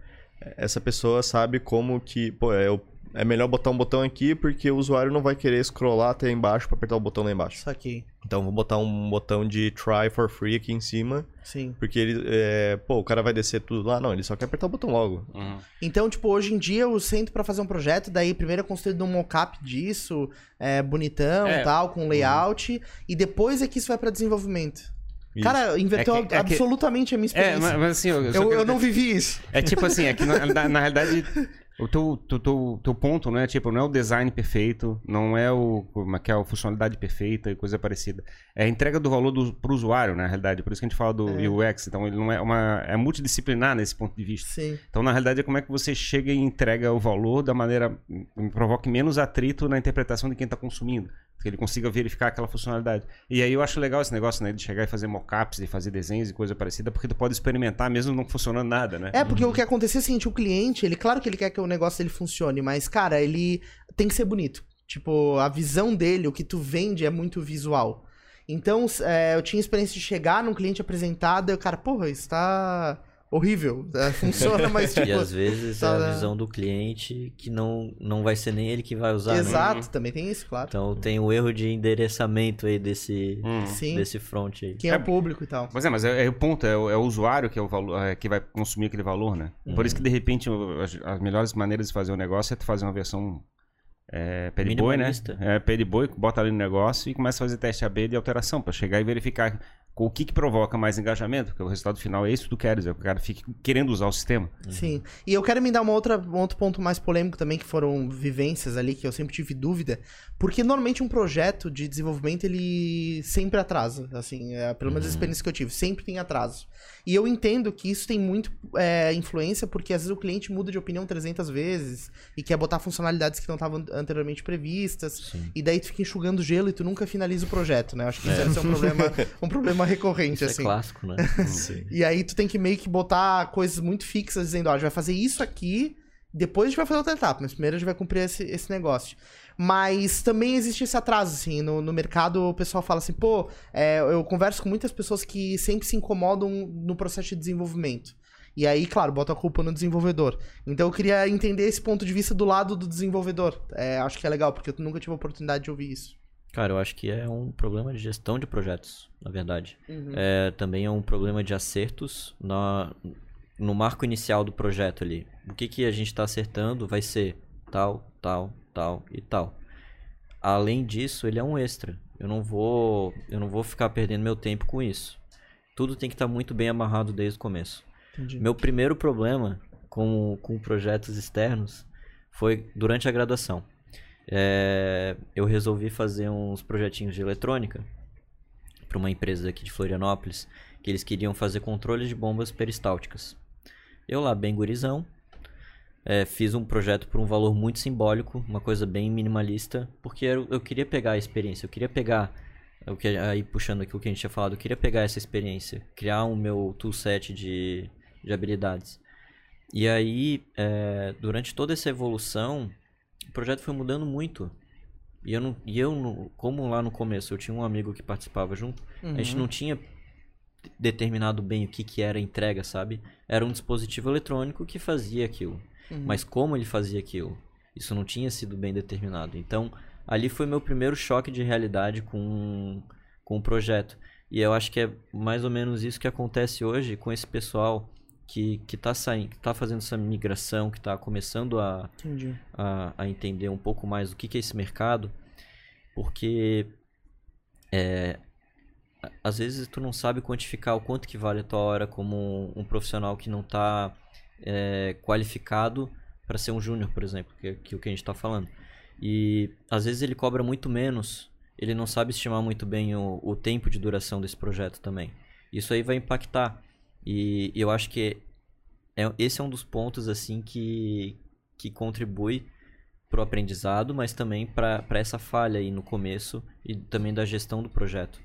essa pessoa sabe como que, pô, é, é melhor botar um botão aqui porque o usuário não vai querer scrollar até embaixo para apertar o botão lá embaixo. Isso aqui. Então vou botar um botão de try for free aqui em cima. Sim. Porque ele, é, pô, o cara vai descer tudo lá. Não, ele só quer apertar o botão logo. Uhum. Então, tipo, hoje em dia eu sento para fazer um projeto, daí primeiro eu construí um mockup disso, é, bonitão é. tal, com layout, uhum. e depois é que isso vai para desenvolvimento. Isso. Cara, inverteu é que, é absolutamente que... a minha experiência. É, mas, mas assim, eu, eu, eu, não vivi isso. É tipo assim, é que na, na, na realidade o teu, teu, teu, teu, ponto, né? Tipo, não é o design perfeito, não é o como é que é a funcionalidade perfeita e coisa parecida. É a entrega do valor do, pro usuário, na realidade. Por isso que a gente fala do é. UX. Então, ele não é uma. É multidisciplinar nesse ponto de vista. Sim. Então, na realidade, é como é que você chega e entrega o valor da maneira. provoque menos atrito na interpretação de quem está consumindo que ele consiga verificar aquela funcionalidade. E aí eu acho legal esse negócio, né, de chegar e fazer mockups, de fazer desenhos e coisa parecida, porque tu pode experimentar mesmo não funcionando nada, né? É, porque uhum. o que acontece é o o cliente, ele, claro que ele quer que o negócio dele funcione, mas, cara, ele tem que ser bonito. Tipo, a visão dele, o que tu vende é muito visual. Então, é, eu tinha experiência de chegar num cliente apresentado e o cara, porra, isso tá horrível. É, funciona, mas tipo. E às vezes tá... é a visão do cliente que não, não vai ser nem ele que vai usar. Né? Exato, né? também tem isso, claro. Então tem o erro de endereçamento aí desse, hum. desse front aí. Quem é, o público e tal. Mas é, mas é, é o ponto, é o, é o, usuário que é o valor, é, que vai consumir aquele valor, né? Uhum. Por isso que de repente as, as, melhores maneiras de fazer o negócio é tu fazer uma versão é, pé de boi, né? É, pé de boi, bota ali no negócio e começa a fazer teste AB de alteração para chegar e verificar o que, que provoca mais engajamento, porque o resultado final é isso que tu queres, é que o cara fique querendo usar o sistema. Sim. E eu quero me dar uma outra, um outro ponto mais polêmico também, que foram vivências ali, que eu sempre tive dúvida, porque normalmente um projeto de desenvolvimento, ele sempre atrasa, assim, é, pelo menos a experiência que eu tive, sempre tem atraso. E eu entendo que isso tem muito é, influência, porque às vezes o cliente muda de opinião 300 vezes e quer botar funcionalidades que não estavam anteriormente previstas, Sim. e daí tu fica enxugando gelo e tu nunca finaliza o projeto, né? Acho que isso deve ser um problema, um problema recorrente, Isso assim. é clássico, né? E aí tu tem que meio que botar coisas muito fixas, dizendo, ó, a gente vai fazer isso aqui, depois a gente vai fazer outra etapa, mas primeiro a gente vai cumprir esse, esse negócio. Mas também existe esse atraso, assim, no, no mercado o pessoal fala assim, pô, é, eu converso com muitas pessoas que sempre se incomodam no processo de desenvolvimento. E aí, claro, bota a culpa no desenvolvedor. Então eu queria entender esse ponto de vista do lado do desenvolvedor. É, acho que é legal, porque eu nunca tive a oportunidade de ouvir isso. Cara, eu acho que é um problema de gestão de projetos, na verdade. É, também é um problema de acertos na, no marco inicial do projeto ali. O que, que a gente está acertando vai ser tal, tal, tal e tal. Além disso, ele é um extra. Eu não vou, eu não vou ficar perdendo meu tempo com isso. Tudo tem que estar muito bem amarrado desde o começo. Entendi. Meu primeiro problema com, com projetos externos foi durante a graduação. É, eu resolvi fazer uns projetinhos de eletrônica para uma empresa aqui de Florianópolis, que eles queriam fazer controles de bombas peristálticas. Eu lá, bem gurizão, é, fiz um projeto por um valor muito simbólico, uma coisa bem minimalista, porque eu, eu queria pegar a experiência, eu queria pegar, o que, aí puxando aqui o que a gente tinha falado, eu queria pegar essa experiência, criar o meu toolset de, de habilidades. E aí, é, durante toda essa evolução, o projeto foi mudando muito. E eu, não, e eu não- como lá no começo eu tinha um amigo que participava junto, a gente não tinha determinado bem o que, que era a entrega, sabe? Era um dispositivo eletrônico que fazia aquilo. Mas como ele fazia aquilo? Isso não tinha sido bem determinado. Então, ali foi meu primeiro choque de realidade com, com o projeto. E eu acho que é mais ou menos isso que acontece hoje com esse pessoal que, que tá saindo, que tá fazendo essa migração, que está começando a, a, a entender um pouco mais o que, que é esse mercado, porque é, às vezes tu não sabe quantificar o quanto que vale a tua hora como um, um profissional que não está qualificado para ser um júnior, por exemplo, que, que é o que a gente está falando. E às vezes ele cobra muito menos, ele não sabe estimar muito bem o, o tempo de duração desse projeto também. Isso aí vai impactar. E eu acho que é, esse é um dos pontos assim que, que contribui para o aprendizado, mas também para essa falha aí no começo e também da gestão do projeto.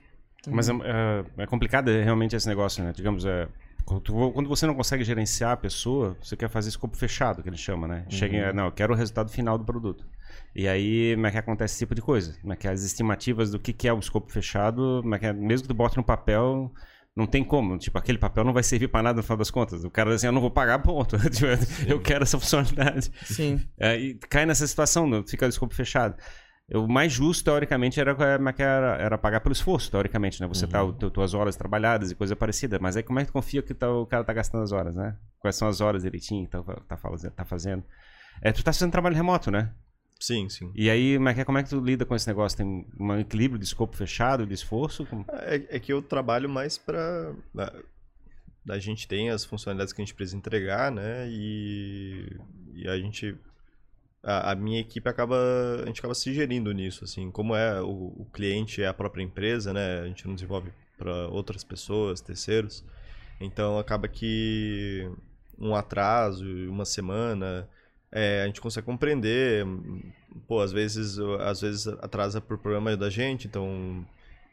Mas é, é- é complicado é, realmente esse negócio, né? Digamos, é, quando, você não consegue gerenciar a pessoa, você quer fazer escopo fechado, que ele chama, né? Chega, em- não, eu quero o resultado final do produto. E aí, como é que acontece esse tipo de coisa? Como é que as estimativas do que, que é o escopo fechado, como é que é- mesmo que tu bote no papel, não tem como. Tipo, aquele papel não vai servir para nada no final das contas. O cara diz assim, eu não vou pagar, ponto. Tipo, eu quero essa funcionalidade. Sim. É, e cai nessa situação, né? fica o escopo fechado. O mais justo, teoricamente, era, é era, era pagar pelo esforço, teoricamente, né? Você tá, o teu- tuas horas trabalhadas e coisa parecida. Mas aí como é que tu confia que tá- o cara tá gastando as horas, né? Quais são as horas direitinho que tá, tá, fazendo- tá fazendo? É, tu tá fazendo trabalho remoto, né? Sim, sim. E aí, como é, que, como é que tu lida com esse negócio? Tem um equilíbrio de escopo fechado, de esforço? Como- É, é que eu trabalho mais pra. A, a gente tem as funcionalidades que a gente precisa entregar, né? E, e a gente. A, a minha equipe acaba. A gente acaba se gerindo nisso, assim. Como é o, o cliente é a própria empresa, né? A gente não desenvolve para outras pessoas, terceiros. Então acaba que um atraso, uma semana, é, a gente consegue compreender. Pô, às vezes, às vezes atrasa por problema da gente, então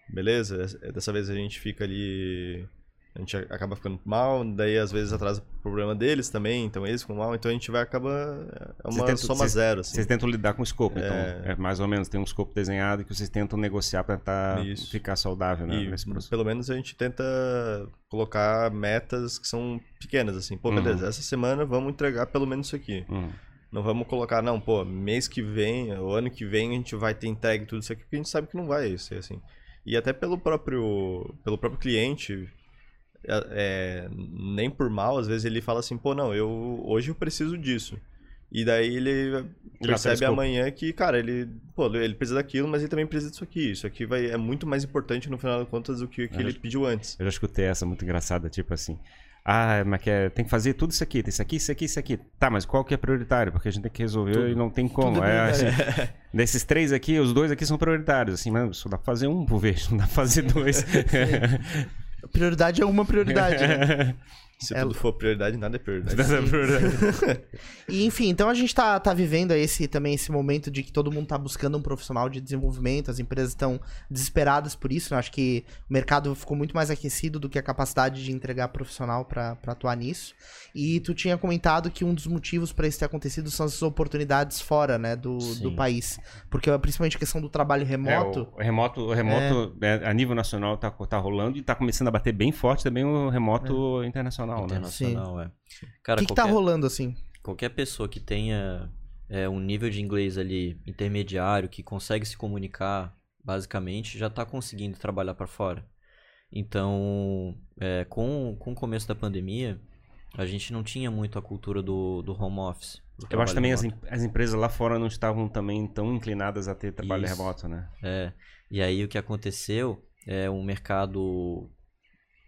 beleza, dessa vez a gente fica ali, a gente acaba ficando mal, daí às vezes atrasa o problema deles também, então eles ficam mal, então a gente vai acaba é uma tentam- soma vocês- zero assim. Vocês tentam lidar com o escopo, então. É. É mais ou menos, tem um escopo desenhado que vocês tentam negociar para tentar Isso. ficar saudável, né? E nesse processo. pelo menos a gente tenta colocar metas que são pequenas, assim. Pô, Uhum. beleza, essa semana vamos entregar pelo menos isso aqui. Hum. Não vamos colocar, não, pô, mês que vem, o ano que vem a gente vai ter entregue tudo isso aqui, porque a gente sabe que não vai ser assim. E até pelo próprio, pelo próprio cliente, é, é, nem por mal, às vezes ele fala assim, pô, não, eu hoje eu preciso disso. E daí ele percebe amanhã que, cara, ele, pô, ele precisa daquilo, mas ele também precisa disso aqui. Isso aqui vai, é muito mais importante no final das contas do que o que ele pediu antes. Eu já escutei essa muito engraçada, tipo assim. Ah, mas que é, tem que fazer tudo isso aqui, isso aqui, isso aqui, isso aqui. Tá, mas qual que é prioritário? Porque a gente tem que resolver tudo, e não tem como. É, assim, desses três aqui, os dois aqui são prioritários. Assim, mas só dá pra fazer um por vez, não dá pra fazer dois. prioridade é uma prioridade, né? Se é... tudo for prioridade, nada é prioridade. Nada é prioridade. e, enfim, então a gente tá, tá vivendo esse, também esse momento de que todo mundo tá buscando um profissional de desenvolvimento, as empresas estão desesperadas por isso. Né? Acho que o mercado ficou muito mais aquecido do que a capacidade de entregar profissional para atuar nisso. E tu tinha comentado que um dos motivos para isso ter acontecido são as oportunidades fora né, do, do país. Porque principalmente a questão do trabalho remoto. É, o, remoto, o remoto é... a nível nacional tá, tá rolando e tá começando a bater bem forte também o remoto é. internacional internacional, internacional né? Sim. é. Cara, o que, qualquer, que tá rolando assim? Qualquer pessoa que tenha é, um nível de inglês ali intermediário, que consegue se comunicar, basicamente, já está conseguindo trabalhar para fora. Então, é, com, com o começo da pandemia, a gente não tinha muito a cultura do, do home office. Do Eu acho também as, as empresas lá fora não estavam também tão inclinadas a ter trabalho Isso. remoto, né? É. E aí o que aconteceu é um mercado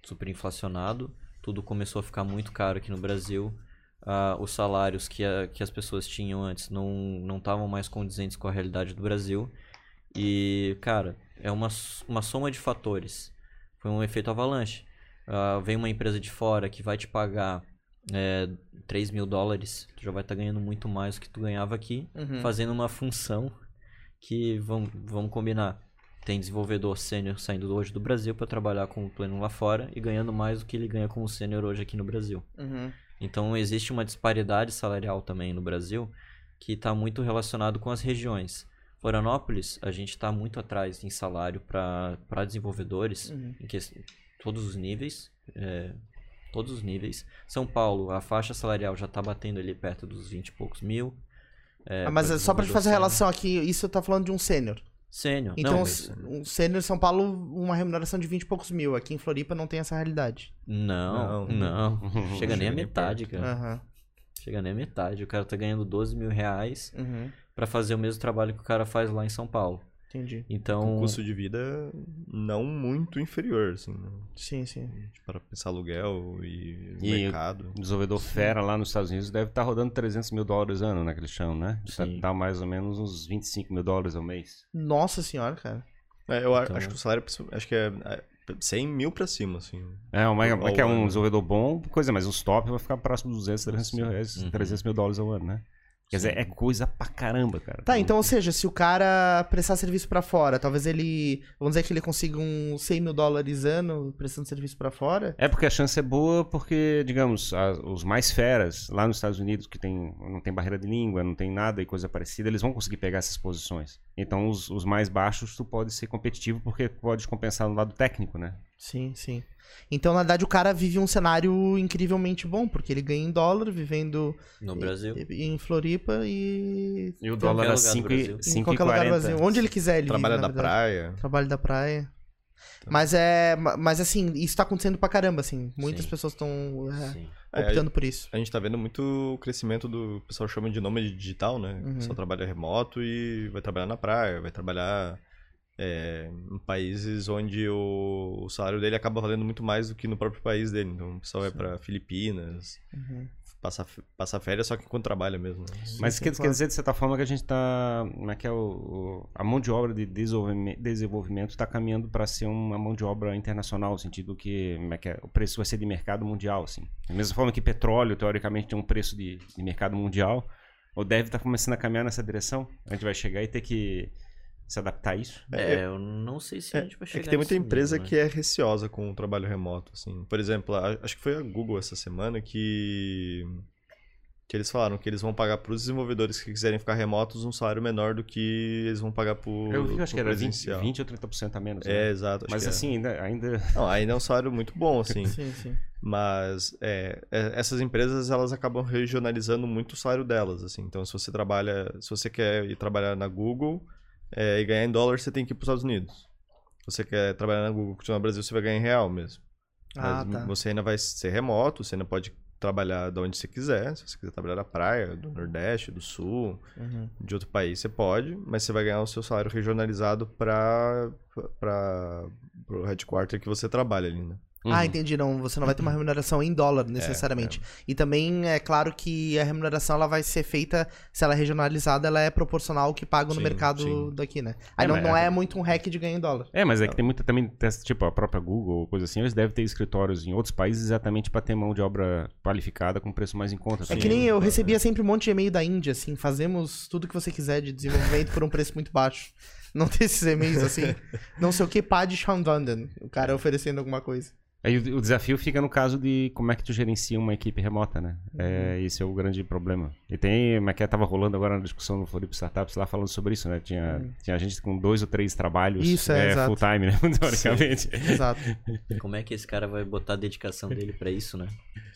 super inflacionado, tudo começou a ficar muito caro aqui no Brasil. Uh, os salários que, a, que as pessoas tinham antes não estavam mais condizentes com a realidade do Brasil. E, cara, é uma, uma soma de fatores. Foi um efeito avalanche. Uh, vem uma empresa de fora que vai te pagar é, 3 mil dólares, tu já vai estar tá ganhando muito mais do que tu ganhava aqui, uhum. fazendo uma função que, vamos, vamos combinar, tem desenvolvedor sênior saindo hoje do Brasil para trabalhar com o pleno lá fora e ganhando mais do que ele ganha como sênior hoje aqui no Brasil. Uhum. Então existe uma disparidade salarial também no Brasil que está muito relacionado com as regiões. Florianópolis, a gente está muito atrás em salário para desenvolvedores, uhum. em que, todos os níveis. É, todos os níveis. São Paulo, a faixa salarial já está batendo ali perto dos 20 e poucos mil. É, ah, mas é só para fazer a relação aqui, isso tá falando de um sênior. Sênior. Então, não, mas... um sênior em São Paulo, uma remuneração de 20 e poucos mil. Aqui em Floripa não tem essa realidade. Não, não. não. Chega nem a metade, cara. Uhum. Chega nem a metade. O cara tá ganhando 12 mil reais uhum. para fazer o mesmo trabalho que o cara faz lá em São Paulo. Entendi. Então. Com custo de vida não muito inferior, assim. Né? Sim, sim. Para pensar aluguel e, e mercado. O desenvolvedor fera lá nos Estados Unidos deve estar tá rodando 300 mil dólares ano, né? Que eles chamam, né? Sim. Dá mais ou menos uns 25 mil dólares ao mês. Nossa senhora, cara. É, eu então... acho que o salário, acho que é 100 é, mil pra cima, assim. É, uma, uma que é um desenvolvedor bom, coisa, mas os top vai ficar próximo dos 200, 300 mil reais, uhum. 300 mil dólares ao ano, né? Quer dizer, é coisa pra caramba, cara. Tá, então, ou seja, se o cara prestar serviço para fora, talvez ele. Vamos dizer que ele consiga uns 100 mil dólares ano prestando serviço para fora? É porque a chance é boa, porque, digamos, os mais feras, lá nos Estados Unidos, que tem, não tem barreira de língua, não tem nada e coisa parecida, eles vão conseguir pegar essas posições. Então, os, os mais baixos, tu pode ser competitivo porque pode compensar no lado técnico, né? Sim, sim. Então, na verdade, o cara vive um cenário incrivelmente bom, porque ele ganha em dólar, vivendo no Brasil, em Floripa e. E o dólar a 5 Em qualquer lugar do Brasil. Onde ele quiser, ele Trabalha vive, da praia. Trabalho da praia. Tá. Mas é. Mas assim, isso tá acontecendo pra caramba, assim. Muitas Sim. pessoas estão é, optando é, por isso. A gente tá vendo muito crescimento do. O pessoal chama de nômade digital, né? Uhum. O pessoal trabalha remoto e vai trabalhar na praia, vai trabalhar é, em países onde o, o, salário dele acaba valendo muito mais do que no próprio país dele. Então o pessoal Sim. vai para Filipinas, uhum. passa, passa férias só que quando trabalha mesmo. Né? Mas o que quer dizer, de certa forma, que a gente está. Como é que é o, o, a mão de obra de desenvolvimento está caminhando para ser uma mão de obra internacional, no sentido que, como é que é, o preço vai ser de mercado mundial. Assim. Da mesma forma que petróleo, teoricamente, tem um preço de, de mercado mundial, ou deve estar tá começando a caminhar nessa direção. A gente vai chegar e ter que se adaptar a isso? É, é, eu não sei se a gente vai chegar É que tem muita empresa nível, né? que é receosa com o trabalho remoto, assim. Por exemplo, acho que foi a Google essa semana que que eles falaram que eles vão pagar para os desenvolvedores que quiserem ficar remotos um salário menor do que eles vão pagar por Eu vi, acho que era 20, 20 ou 30% a menos. Né? É, exato. Mas assim, ainda, ainda... Não, ainda é um salário muito bom, assim. sim, sim. Mas é, é, essas empresas, elas acabam regionalizando muito o salário delas, assim. Então, se você trabalha, se você quer ir trabalhar na Google, é, e ganhar em dólar, você tem que ir para os Estados Unidos. Se você quer trabalhar na Google, continuar no Brasil, você vai ganhar em real mesmo. Ah, Mas tá. você ainda vai ser remoto, você ainda pode trabalhar de onde você quiser. Se você quiser trabalhar na praia, do Nordeste, do Sul, Uhum. de outro país, você pode, mas você vai ganhar o seu salário regionalizado para o headquarter que você trabalha ali, né? Ah, Uhum. entendi. Não, você não vai ter uma remuneração em dólar, necessariamente. E também é claro que a remuneração ela vai ser feita, se ela é regionalizada, ela é proporcional ao que paga no mercado sim. daqui, né? Aí É, não, não é- é muito um hack de ganho em dólar. É, mas é que tem muita também, tipo, a própria Google, coisa assim, eles devem ter escritórios em outros países exatamente para ter mão de obra qualificada com preço mais em conta. É assim. que nem eu recebia sempre um monte de e-mail da Índia, assim, fazemos tudo que você quiser de desenvolvimento por um preço muito baixo. Não tem esses e-mails assim, não sei o que, Pad Shanvandan, o cara oferecendo alguma coisa. Aí o, o desafio fica no caso de como é que tu gerencia uma equipe remota, né? Uhum. É, esse é o grande problema. E tem, como é que é, tava rolando agora na discussão no Floripa Startups lá falando sobre isso, né? Tinha, tinha gente com dois ou três trabalhos Uhum. Isso, é, exato. full time, né? Teoricamente. Exato. Como é que esse cara vai botar a dedicação dele pra isso, né?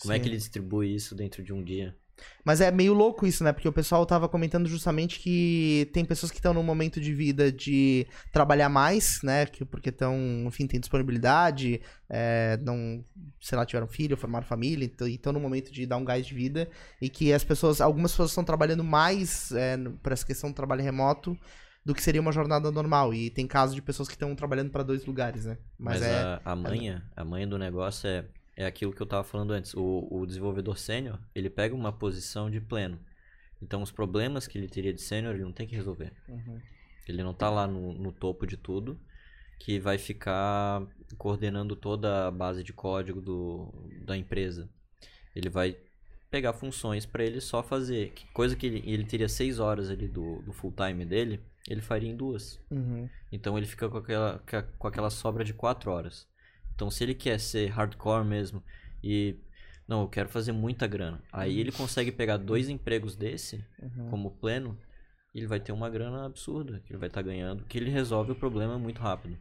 Como é Sim. que ele distribui isso dentro de um dia? Mas é meio louco isso, né? Porque o pessoal tava comentando justamente que tem pessoas que estão num momento de vida de trabalhar mais, né? Que, porque estão, enfim, tem disponibilidade, é, não, sei lá, tiveram filho, formaram família, então- e estão num momento de dar um gás de vida. E que as pessoas, algumas pessoas estão trabalhando mais é, no- por essa questão do trabalho remoto do que seria uma jornada normal. E tem casos de pessoas que estão trabalhando para dois lugares, né? Mas, Mas, é. a, a manha, a manha do negócio é, é aquilo que eu tava falando antes. O, o desenvolvedor sênior, ele pega uma posição de pleno. Então os problemas que ele teria de sênior, ele não tem que resolver. Uhum. Ele não tá lá no, no topo de tudo, que vai ficar coordenando toda a base de código do, da empresa. Ele vai pegar funções para ele só fazer. Que Coisa que ele, ele teria seis horas ali do, do full time dele, ele faria em duas. Uhum. Então ele fica com aquela, com aquela sobra de 4 horas. Então se ele quer ser hardcore mesmo e. Não, eu quero fazer muita grana. Aí ele consegue pegar dois empregos desse, Uhum. como pleno, e ele vai ter uma grana absurda que ele vai estar ganhando, que ele resolve o problema muito rápido.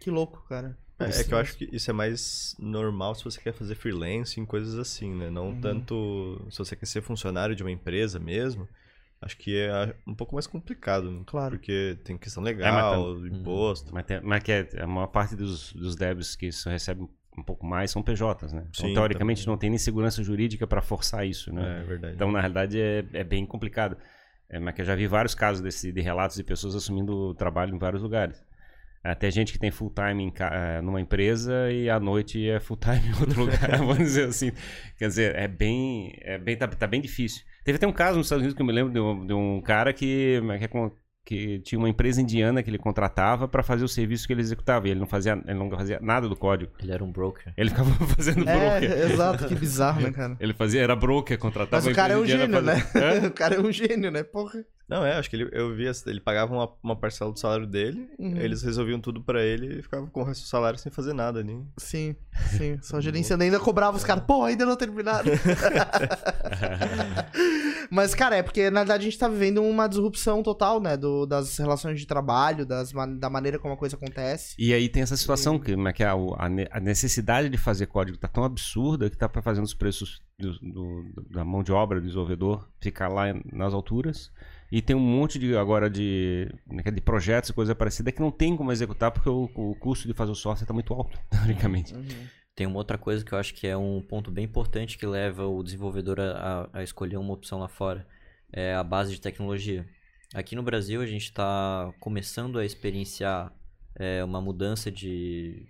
Que louco, cara. É, é que eu acho que isso é mais normal se você quer fazer freelance em coisas assim, né? Não Uhum. tanto se você quer ser funcionário de uma empresa mesmo. Acho que é um pouco mais complicado, né? Claro. Porque tem questão mas legal, tam- imposto. Mas, tem- mas que é, a maior parte dos, dos devs que isso recebem um pouco mais são PJs, né? Então, Sim, teoricamente, também. não tem nem segurança jurídica para forçar isso, né? É verdade. Então, na realidade, é, é bem complicado. É, mas que eu já vi vários casos desse, de relatos de pessoas assumindo trabalho em vários lugares. Até gente que tem full time em eh, numa empresa e à noite é full time em outro lugar, vamos dizer assim. Quer dizer, é bem. É bem tá, tá bem difícil. Teve até um caso nos Estados Unidos que eu me lembro de um, de um cara que, que, é com- que tinha uma empresa indiana que ele contratava para fazer o serviço que ele executava. E ele não fazia, ele não fazia nada do código. Ele era um broker. Ele ficava fazendo É, broker. exato, que bizarro, né, cara? Ele fazia, era broker, contratava Mas o cara é um gênio, né? fazer-? O cara é um gênio, né? Porra. Não, é, acho que ele, eu vi, essa- ele pagava uma, uma parcela do salário dele, Uhum. eles resolviam tudo pra ele e ficava com o resto do salário sem fazer nada ali. Sim, sim. Só gerenciando. Ainda cobrava os caras. Pô, ainda não terminaram. Mas, cara, é porque na verdade a gente tá vivendo uma disrupção total, né? Do, das relações de trabalho, das, da maneira como a coisa acontece. E aí tem essa situação que, como é que é, a, a necessidade de fazer código tá tão absurda que tá pra fazendo os preços do- do- da mão de obra do desenvolvedor ficar lá nas alturas. E tem um monte de agora de, é é, de projetos e coisa parecida que não tem como executar porque o, o custo de fazer o software está muito alto, teoricamente. Tem uma outra coisa que eu acho que é um ponto bem importante que leva o desenvolvedor a, a- escolher uma opção lá fora. É a base de tecnologia. Aqui no Brasil a gente está começando a experienciar é, uma mudança de,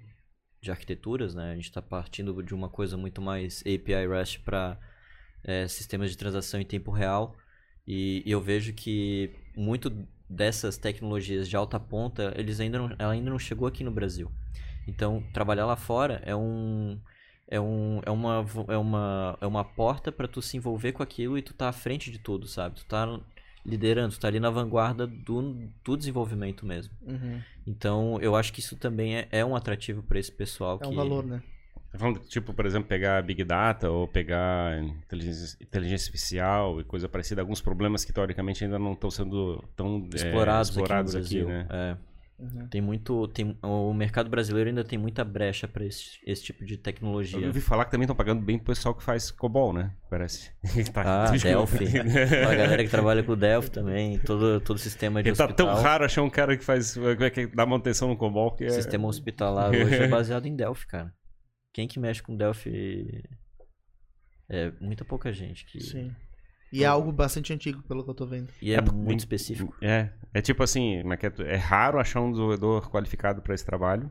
de arquiteturas, né? A gente está partindo de uma coisa muito mais API REST para sistemas de transação em tempo real. E, e eu vejo que muito dessas tecnologias de alta ponta, eles ainda não, ela ainda não chegou aqui no Brasil. Então, trabalhar lá fora é um é, um, é, uma, é, uma, é uma porta para tu se envolver com aquilo e tu tá à frente de tudo, sabe? Tu tá liderando, tu tá ali na vanguarda do, do desenvolvimento mesmo. Uhum. Então, eu acho que isso também é, é um atrativo para esse pessoal É que um valor, né? Tá falando, tipo, por exemplo, pegar Big Data ou pegar inteligência, inteligência artificial e coisa parecida, alguns problemas que teoricamente ainda não estão sendo tão é, explorados, explorados aqui no aqui, Brasil. né? É. Uhum. Tem muito. Tem, o mercado brasileiro ainda tem muita brecha para esse, esse tipo de Eu tecnologia. ouvi falar que também estão pagando bem pro pessoal que faz COBOL, né? Parece. Tá- Ah, Delphi. a galera que trabalha com o Delphi também, todo, todo sistema de Porque tá hospital. tão raro achar um cara que faz. que dá manutenção no COBOL que é. sistema hospitalar hoje é baseado em Delphi, cara. Quem que mexe com Delphi É muita pouca gente que. Sim. E é algo bastante antigo, pelo que eu tô vendo. E é, É, muito específico. É, é tipo assim, é, é, é raro achar um desenvolvedor qualificado para esse trabalho.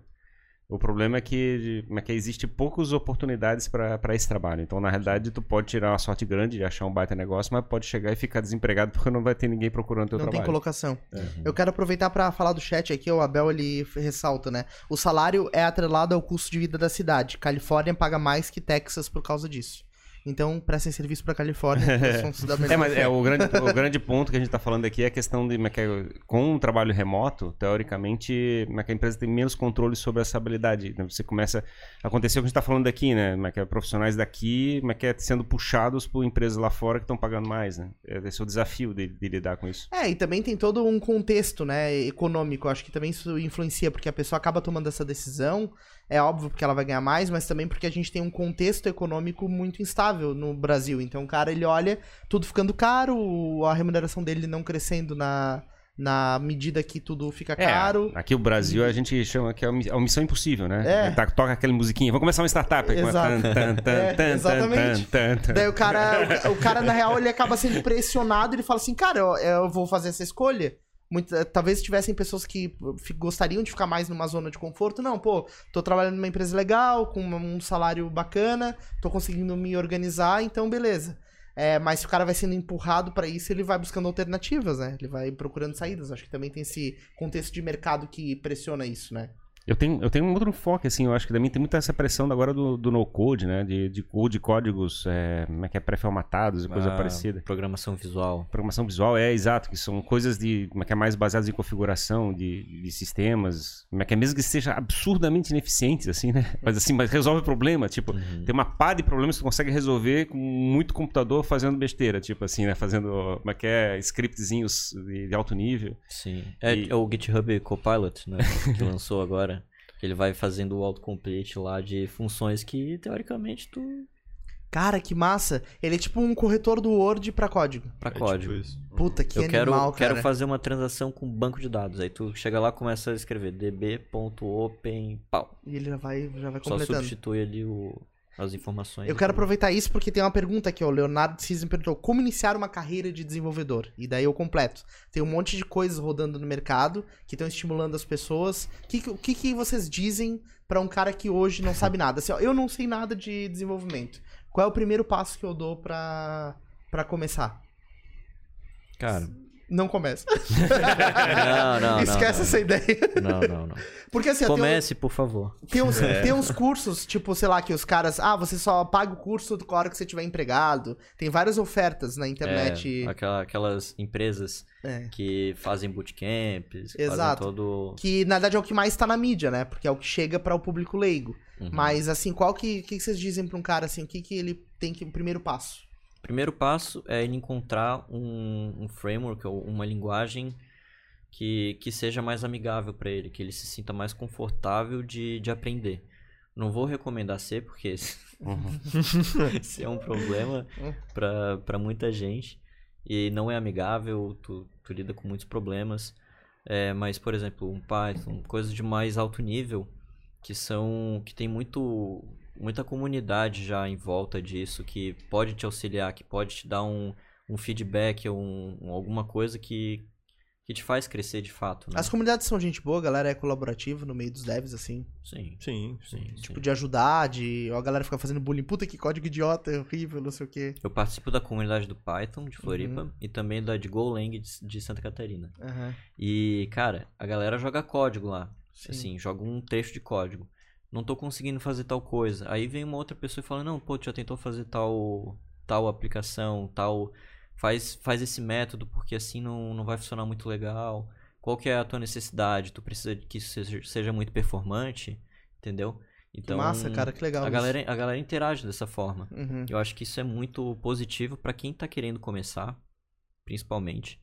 O problema é que, como é que existe poucas oportunidades para esse trabalho. Então, na realidade, tu pode tirar uma sorte grande de achar um baita negócio, mas pode chegar e ficar desempregado porque não vai ter ninguém procurando teu Não tem trabalho. colocação. Eu quero aproveitar pra falar do chat aqui, o Abel ele ressalta, né? O salário é atrelado ao custo de vida da cidade. Califórnia paga mais que Texas por causa disso. Então, prestem serviço Califórnia. porque são cidadãos É, mas é, o, grande, o grande ponto que a gente está falando aqui é a questão de é é, com um trabalho remoto, teoricamente, como é que a empresa tem menos controle sobre essa habilidade. Então, Você começa. Aconteceu o que a gente está falando aqui, né? Como é que é, profissionais daqui como é que é, sendo puxados por empresas lá fora que estão pagando mais, né? Esse é o desafio de, de lidar com isso. É, e também tem todo um contexto, né, econômico. Acho que também isso influencia, porque a pessoa acaba tomando essa decisão. É óbvio porque ela vai ganhar mais, mas também porque a gente tem um contexto econômico muito instável no Brasil. Então o cara, ele olha tudo ficando caro, a remuneração dele não crescendo na, na medida que tudo fica É, caro. aqui o Brasil a gente chama que é uma missão impossível, né? É. Tá- toca aquela musiquinha. Vamos começar uma startup. Exato. tan, tan, tan, É, exatamente. Daí o cara, o cara, na real, ele acaba sendo pressionado ele fala assim, cara, eu, eu vou fazer essa escolha. Muito, eh, talvez tivessem pessoas que fi- gostariam de ficar mais numa zona de conforto. Não, pô, tô trabalhando numa empresa legal, com um salário bacana, tô conseguindo me organizar, então beleza. É, mas se o cara vai sendo empurrado pra isso, ele vai buscando alternativas, né? Ele vai procurando saídas. Acho que também tem esse contexto de mercado que pressiona isso, né? Eu tenho, eu tenho um outro enfoque, assim, eu acho que também tem muita essa pressão agora do, do no-code, né? De, de, ou de códigos é, como é que é, pré-formatados e coisa Ah, parecida. Programação visual. Programação visual é exato, que são coisas de como é que é mais baseadas em configuração de, de sistemas, como é que é mesmo que seja absurdamente ineficientes assim, né? Mas assim, mas resolve o problema, tipo, tem uma pá de problemas que tu consegue resolver com muito computador fazendo besteira, tipo assim, né, fazendo como é que é, scriptzinhos de, de alto nível. Sim. É, E- é o GitHub Copilot, né? que lançou agora. Ele vai fazendo o autocomplete lá de funções que, teoricamente, tu. Cara, que massa! Ele é tipo um corretor do Word pra código. Pra É tipo código. isso. Puta, que eu quero, animal, cara. quero fazer uma transação com banco de dados. Aí tu chega lá e começa a escrever db.open pau. E ele já vai, já vai Só completando. substitui ali o, as informações. Eu quero aproveitar isso porque tem uma pergunta aqui, ó. O Leonardo Cisne perguntou como iniciar uma carreira de desenvolvedor. E daí eu completo. Tem um monte de coisas rodando no mercado que estão estimulando as pessoas. O que, que- que, vocês dizem pra um cara que hoje não sabe nada? Assim, ó, eu não sei nada de desenvolvimento. Qual é o primeiro passo que eu dou pra começar? Cara. Não começa. Não, não, não. Esquece não. essa ideia. Não, não, não. Porque assim, tem um- Comece, por favor. Tem uns, É. tem uns cursos, tipo, sei lá, que os caras. Ah, você só paga o curso com a hora que você tiver empregado. Tem várias ofertas na internet. É, aquela- aquelas empresas É. que fazem bootcamps, que Exato. fazem todo... Que na verdade é o que mais tá na mídia, né? Porque é o que chega para o público leigo. Uhum. Mas assim, qual que, que que vocês dizem pra um cara assim? O que, que ele tem que. O primeiro passo? Primeiro passo é ele encontrar um, um framework ou uma linguagem que, que seja mais amigável para ele, que ele se sinta mais confortável de, de aprender. Não vou recomendar C, porque esse é um problema para muita gente. E não é amigável, tu, tu lida com muitos problemas. É, mas, por exemplo, um Python, coisas de mais alto nível, que são. que tem muito. Muita comunidade já em volta disso, que pode te auxiliar, que pode te dar um, um feedback ou um, um- alguma coisa que, que te faz crescer de fato. Né? As comunidades são gente boa, a galera é colaborativa no meio dos devs, assim. Sim, Sim, sim, Tipo, sim. de ajudar, de. A galera fica fazendo bullying. Puta que código idiota, é horrível, não sei o quê. Eu participo da comunidade do Python de Floripa e também da de Golang de, de Santa Catarina. Aham. E, cara, a galera joga código lá. Sim. Assim, joga um trecho de código. Não tô conseguindo fazer tal coisa. Aí vem uma outra pessoa e fala: Não, pô, tu já tentou fazer tal, tal aplicação, tal. Faz, faz esse método, porque assim não, não vai funcionar muito legal. Qual que é a tua necessidade? Tu precisa que isso seja, seja muito performante, entendeu? Então, que massa, cara, que legal. a isso. galera, a galera interage dessa forma. Uhum. Eu acho que isso é muito positivo para quem tá querendo começar, principalmente.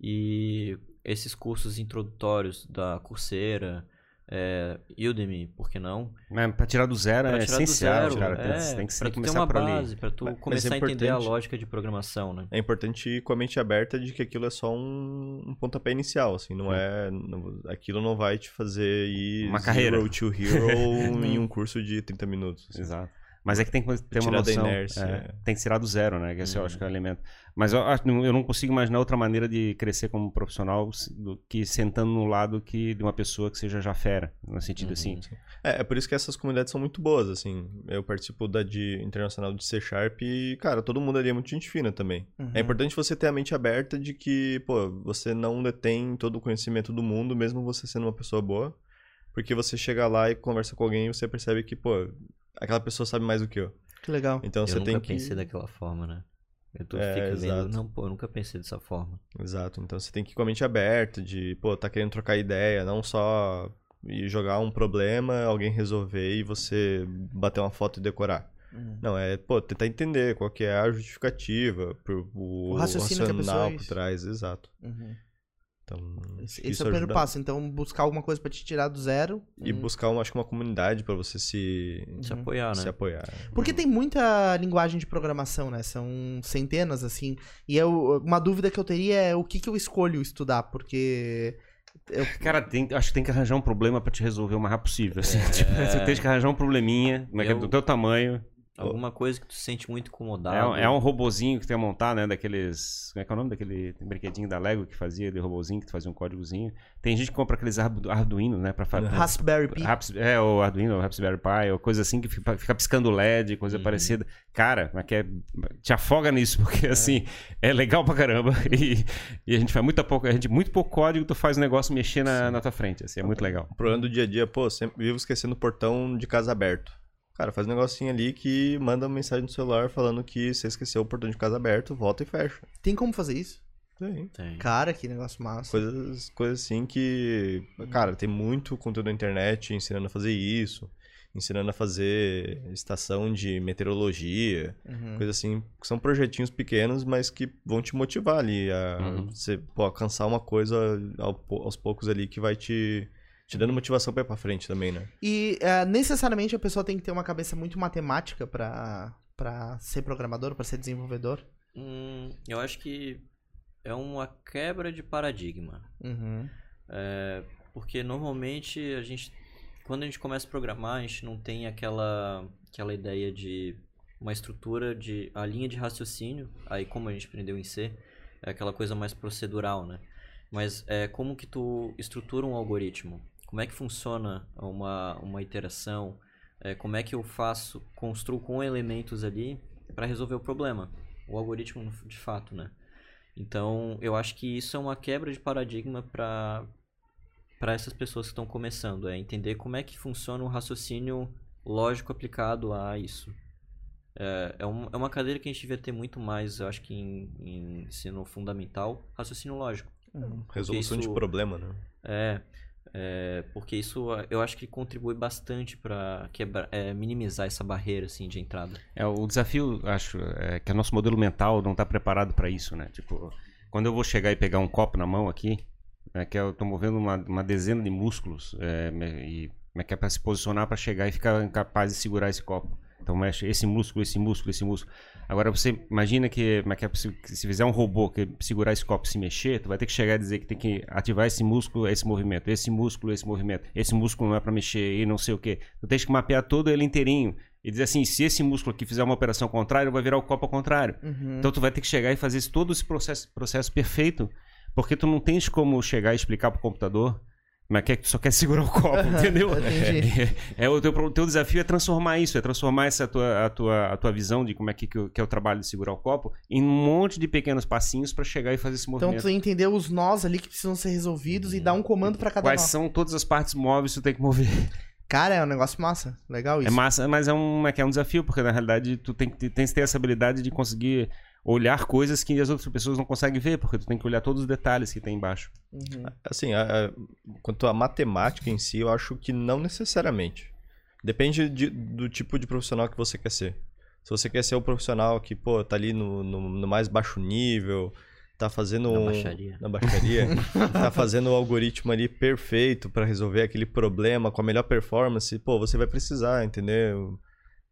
E esses cursos introdutórios da Coursera, é, Udemy, por que não? Mas pra tirar do zero Pra é essencial, zero, cara. é, Tem, que, pra tem que tu ter começar uma por ali. base, pra tu Mas- mas começar é a entender a lógica de programação, né? É importante ir com a mente aberta de que aquilo é só um, um pontapé inicial, assim, não é... não- aquilo não vai te fazer ir Uma carreira. zero to hero em um curso de 30 minutos. assim. Exato. Mas é que tem que ter uma noção. Inércia, é, é. Tem que tirar do zero, né? Que esse uhum. eu acho que é o elemento. Mas eu, eu não consigo imaginar outra maneira de crescer como profissional do que sentando no lado que, de uma pessoa que seja já fera, no sentido uhum. assim. É, é por isso que essas comunidades são muito boas, assim. Eu participo da de internacional de C Sharp e, cara, todo mundo ali é muito gente fina também. Uhum. É importante você ter a mente aberta de que, pô, você não detém todo o conhecimento do mundo, mesmo você sendo uma pessoa boa. Porque você chega lá e conversa com alguém e você percebe que, pô, aquela pessoa sabe mais do que eu. Que legal. Então eu você tem que. Eu nunca pensei daquela forma, né? Eu tô é, vendo, não, pô, eu nunca pensei dessa forma. Exato. Então você tem que ir com a mente aberta, de, pô, tá querendo trocar ideia, não só ir jogar um problema, alguém resolver e você bater uma foto e decorar. Uhum. Não, é, pô, tentar entender qual que é a justificativa, por, o, o raciocínio racional por trás, exato. Uhum. Então, esse, é o primeiro ajuda... passo. Então, buscar alguma coisa para te tirar do zero. E hum. buscar, uma, acho que uma comunidade para você se... Se uhum. apoiar, né? Se apoiar. Porque tem muita linguagem de programação, né? São centenas, assim. E eu, uma dúvida que eu teria é o que, que eu escolho estudar, porque... Eu... Cara, tem, acho que tem que arranjar um problema para te resolver o mais rápido possível. Assim. É... Tipo, você tem que arranjar um probleminha, é eu... do teu tamanho. Alguma coisa que tu se sente muito incomodado. É, é um robozinho que tem a montar, né? Daqueles. Como é que é o nome daquele brinquedinho da Lego que fazia de robozinho, que tu fazia um códigozinho. Tem gente que compra aqueles Arduino, né? Pra fazer. Raspberry Pi. É, o Arduino, o Raspberry Pi, ou coisa assim que fica, fica piscando LED, coisa uhum. parecida. Cara, mas que é, te afoga nisso, porque é. assim, é legal pra caramba. E, e, a gente faz muito pouco, a gente muito pouco código, tu faz o negócio mexer na, na tua frente. Assim, é muito legal. O problema do dia a dia, pô, sempre vivo esquecendo o portão de casa aberto. Cara, faz um negocinho ali que manda uma mensagem no celular falando que você esqueceu o portão de casa aberto, volta e fecha. Tem como fazer isso? Tem. tem. Cara, que negócio massa. Coisas, coisas assim que. Cara, tem muito conteúdo na internet ensinando a fazer isso. Ensinando a fazer estação de meteorologia. Uhum. Coisas assim. Que são projetinhos pequenos, mas que vão te motivar ali a uhum. você pô, alcançar uma coisa aos poucos ali que vai te te dando motivação pra ir pra frente também, né? E uh, necessariamente a pessoa tem que ter uma cabeça muito matemática pra, pra ser programador, pra ser desenvolvedor? Hum, eu acho que é uma quebra de paradigma. Uhum. É, porque normalmente a gente, quando a gente começa a programar, a gente não tem aquela, aquela ideia de uma estrutura de a linha de raciocínio. Aí como a gente aprendeu em C, é aquela coisa mais procedural, né? Mas é como que tu estrutura um algoritmo? Como é que funciona uma, uma iteração, é, como é que eu faço, construo com elementos ali para resolver o problema, o algoritmo de fato, né? Então, eu acho que isso é uma quebra de paradigma para para essas pessoas que estão começando, é entender como é que funciona um raciocínio lógico aplicado a isso. É, é, um, é uma cadeira que a gente devia ter muito mais, eu acho que em, em ensino fundamental, raciocínio lógico. Uhum. Resolução isso, de problema, né? É, é, porque isso eu acho que contribui bastante para é, minimizar essa barreira assim de entrada. É o desafio, acho, é que o nosso modelo mental não está preparado para isso, né? Tipo, quando eu vou chegar e pegar um copo na mão aqui, é que eu estou movendo uma, uma dezena de músculos é, e é que é para se posicionar para chegar e ficar capaz de segurar esse copo. Então mexe esse músculo, esse músculo, esse músculo. Agora você imagina que, é que se fizer um robô que segurar esse copo e se mexer, tu vai ter que chegar e dizer que tem que ativar esse músculo, esse movimento, esse músculo, esse movimento. Esse músculo não é para mexer e não sei o que. Tu tens que mapear todo ele inteirinho e dizer assim, se esse músculo aqui fizer uma operação contrária, vai virar o copo ao contrário. Uhum. Então tu vai ter que chegar e fazer todo esse processo, processo perfeito, porque tu não tens como chegar e explicar para o computador mas quer, só quer segurar o copo, entendeu? É, é, o teu, teu desafio é transformar isso, é transformar essa tua, a, tua, a tua visão de como é que, que é o trabalho de segurar o copo em um monte de pequenos passinhos para chegar e fazer esse movimento. Então tu entender os nós ali que precisam ser resolvidos e dar um comando para cada Quais nó. são todas as partes móveis que tu tem que mover. Cara, é um negócio massa. Legal é isso. É massa, mas é um, é, é um desafio, porque na realidade tu tem, tem que ter essa habilidade de conseguir olhar coisas que as outras pessoas não conseguem ver, porque tu tem que olhar todos os detalhes que tem embaixo. Uhum. Assim, a, a, quanto à matemática em si, eu acho que não necessariamente. Depende de, do tipo de profissional que você quer ser. Se você quer ser o profissional que, pô, tá ali no, no, no mais baixo nível, tá fazendo na baixaria, na baixaria tá fazendo o algoritmo ali perfeito para resolver aquele problema com a melhor performance, pô, você vai precisar, entendeu?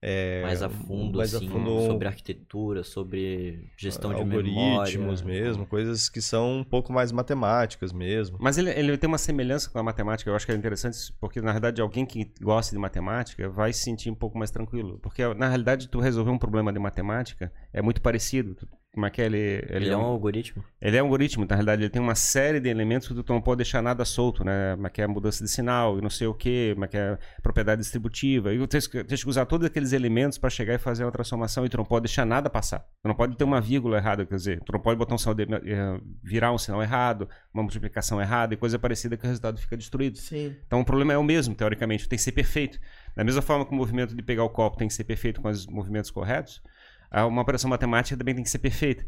É, mais a fundo, mais a assim, fundo sobre arquitetura, sobre gestão de algoritmos memória. mesmo, coisas que são um pouco mais matemáticas mesmo. Mas ele, ele tem uma semelhança com a matemática, eu acho que é interessante, porque na realidade alguém que gosta de matemática vai se sentir um pouco mais tranquilo. Porque na realidade tu resolver um problema de matemática é muito parecido. Tu- Como é que é? Ele, ele, Ele é um algoritmo. Ele é um algoritmo, na realidade, ele tem uma série de elementos que tu não pode deixar nada solto, né? Como é que é a mudança de sinal e não sei o quê, como é que é a propriedade distributiva. E tu tens que, tens que usar todos aqueles elementos para chegar e fazer uma transformação e tu não pode deixar nada passar. Tu não pode ter uma vírgula errada, quer dizer, tu não pode botar um sinal de, eh, virar um sinal errado, uma multiplicação errada e coisa parecida que o resultado fica destruído. Sim. Então o problema é o mesmo, teoricamente, tem que ser perfeito. Da mesma forma que o movimento de pegar o copo tem que ser perfeito com os movimentos corretos, uma operação matemática também tem que ser perfeita.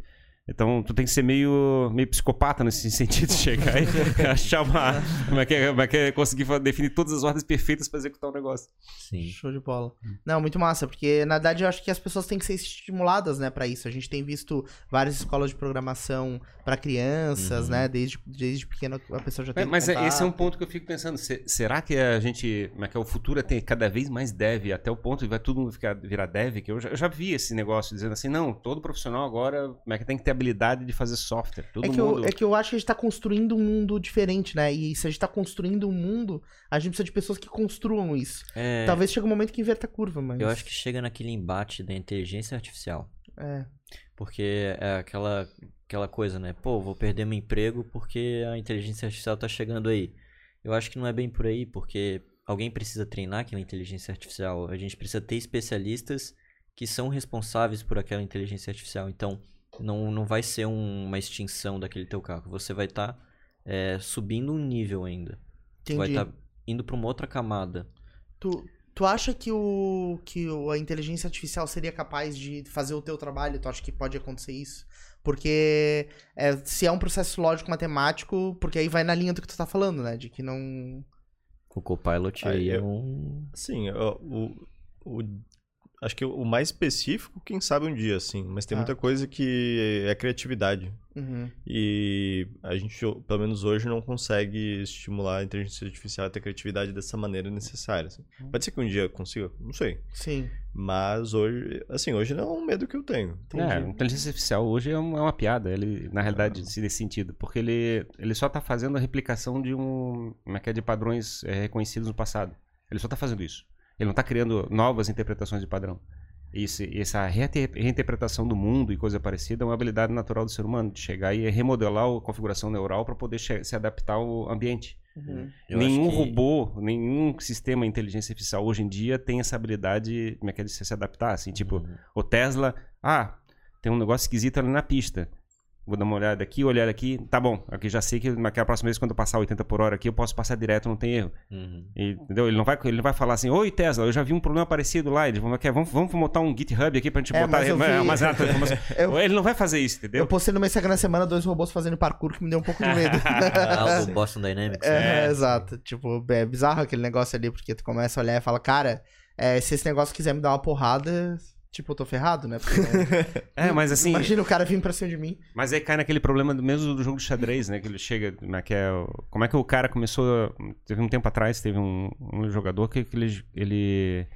Então tu tem que ser meio, meio psicopata nesse sentido de chegar e achar uma. Como é que é, como é, que é conseguir definir todas as ordens perfeitas para executar o negócio. Sim. Show de bola. Não, muito massa, porque na verdade eu acho que as pessoas têm que ser estimuladas, né, para isso. A gente tem visto várias escolas de programação para crianças, Uhum. né, desde, desde pequeno a pessoa já tem É, mas é- esse é um contato. ponto que eu fico pensando. se- será que a gente. Como é que é, o futuro é ter cada vez mais dev, até o ponto de vai todo mundo ficar, virar dev? Que eu já, eu já vi esse negócio dizendo assim: não, todo profissional agora como é que tem que ter habilidade de fazer software. Todo É que, mundo. eu, é que eu acho que a gente tá construindo um mundo diferente, né? E se a gente tá construindo um mundo, a gente precisa de pessoas que construam isso. É, Talvez chegue um momento que inverta a curva, mas. Eu acho que chega naquele embate da inteligência artificial. É. Porque é aquela, aquela coisa, né? Pô, vou perder meu emprego porque a inteligência artificial tá chegando aí. Eu acho que não é bem por aí, porque alguém precisa treinar aquela inteligência artificial. A gente precisa ter especialistas que são responsáveis por aquela inteligência artificial. Então, não, não vai ser um- uma extinção daquele teu carro. Você vai estar subindo um nível ainda. Tu vai Entendi. estar indo para uma outra camada. Tu, tu acha que, o, que o- a inteligência artificial seria capaz de fazer o teu trabalho? Tu acha que pode acontecer isso? Porque é, se é um processo lógico matemático, porque aí vai na linha do que tu tá falando, né? De que não. O Copilot Aí aí é eu- um... Sim, o, o- acho que o mais específico, quem sabe um dia, assim. Mas tem Ah. muita coisa que é criatividade. Uhum. E a gente, pelo menos hoje, não consegue estimular a inteligência artificial a ter criatividade dessa maneira necessária. assim. Pode ser que um dia consiga, não sei. Sim. Mas hoje, assim, hoje não é um medo que eu tenho. É, a inteligência artificial hoje é uma, é uma piada, ele, na realidade, se nesse sentido, porque ele, ele só está fazendo a replicação de um, como é que é, de padrões é, reconhecidos no passado. Ele só está fazendo isso. Ele não está criando novas interpretações de padrão. Isso, essa reinte- reinterpretação do mundo e coisa parecida é uma habilidade natural do ser humano, de chegar e remodelar a configuração neural para poder se adaptar ao ambiente. Uhum. Eu nenhum que- robô, nenhum sistema de inteligência artificial hoje em dia tem essa habilidade como é que é, de se se adaptar. Assim, tipo, Uhum. o Tesla, ah, tem um negócio esquisito ali na pista. Vou dar uma olhada aqui, olhar aqui. Tá bom, aqui já sei que naquela próxima vez, quando eu passar 80 por hora aqui, eu posso passar direto, não tem erro. Uhum. E, entendeu? Ele não, vai, ele não vai falar assim, oi Tesla, eu já vi um problema parecido lá. Ele, vamos, quer- vamos, vamos montar um GitHub aqui pra gente É, botar mas eu vi- armazenar toda a informação." Eu- Ele não vai fazer isso, Eu entendeu? postei no meu Instagram na semana dois robôs fazendo parkour que me deu um pouco de medo. Ah, o Boston Dynamics. É, É, exato. Tipo, é bizarro aquele negócio ali, porque tu começa a olhar e fala, cara, é, se esse negócio quiser me dar uma porrada, tipo, eu tô ferrado, né? Porque É, mas assim, Imagina o cara vir pra cima de mim. Mas aí cai naquele problema do mesmo do jogo de xadrez, né? Que ele chega. Como é que, é, o- como é que o cara começou. Teve um tempo atrás, teve um, um jogador que, que ele, ele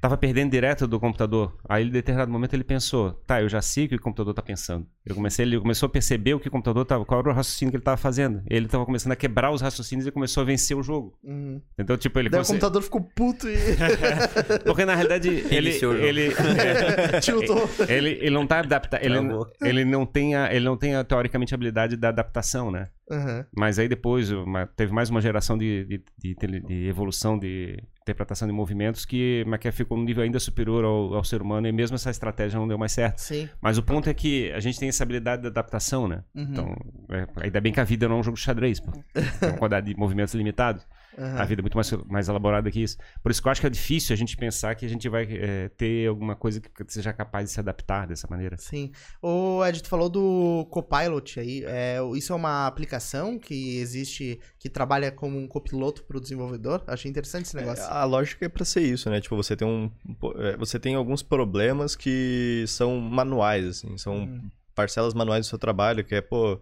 tava perdendo direto do computador. Aí, em determinado momento, ele pensou: tá, eu já sei o que o computador tá pensando. Eu comecei, ele começou a perceber o que o computador tava. Qual era o raciocínio que ele tava fazendo. Ele tava começando a quebrar os raciocínios e começou a vencer o jogo. Uhum. Então, tipo, ele Daí o computador ficou puto e Porque na realidade ele. Iniciou o jogo. ele, tiltou. ele, ele não tá adaptado. Ele, ele não tem, a, ele não tem a, teoricamente a habilidade da adaptação, né? Uhum. Mas aí depois uma- teve mais uma geração de, de, de de evolução de interpretação de movimentos que, que ficou num nível ainda superior ao, ao ser humano e mesmo essa estratégia não deu mais certo. Sim. Mas o ponto é que a gente tem essa habilidade de adaptação, né? Uhum. Então, é, ainda bem que a vida não é um jogo de xadrez, pô. Tem uma quantidade de movimentos limitados. Uhum. A vida é muito mais, mais elaborada que isso. Por isso que eu acho que é difícil a gente pensar que a gente vai é, ter alguma coisa que seja capaz de se adaptar dessa maneira. Sim. O Ed, tu falou do Copilot aí. É, isso é uma aplicação que existe, que trabalha como um copiloto para o desenvolvedor? Achei interessante esse negócio. A lógica é pra ser isso, né? Tipo, você tem um. é, Você tem alguns problemas que são manuais, assim, são Hum. parcelas manuais do seu trabalho, que é, pô.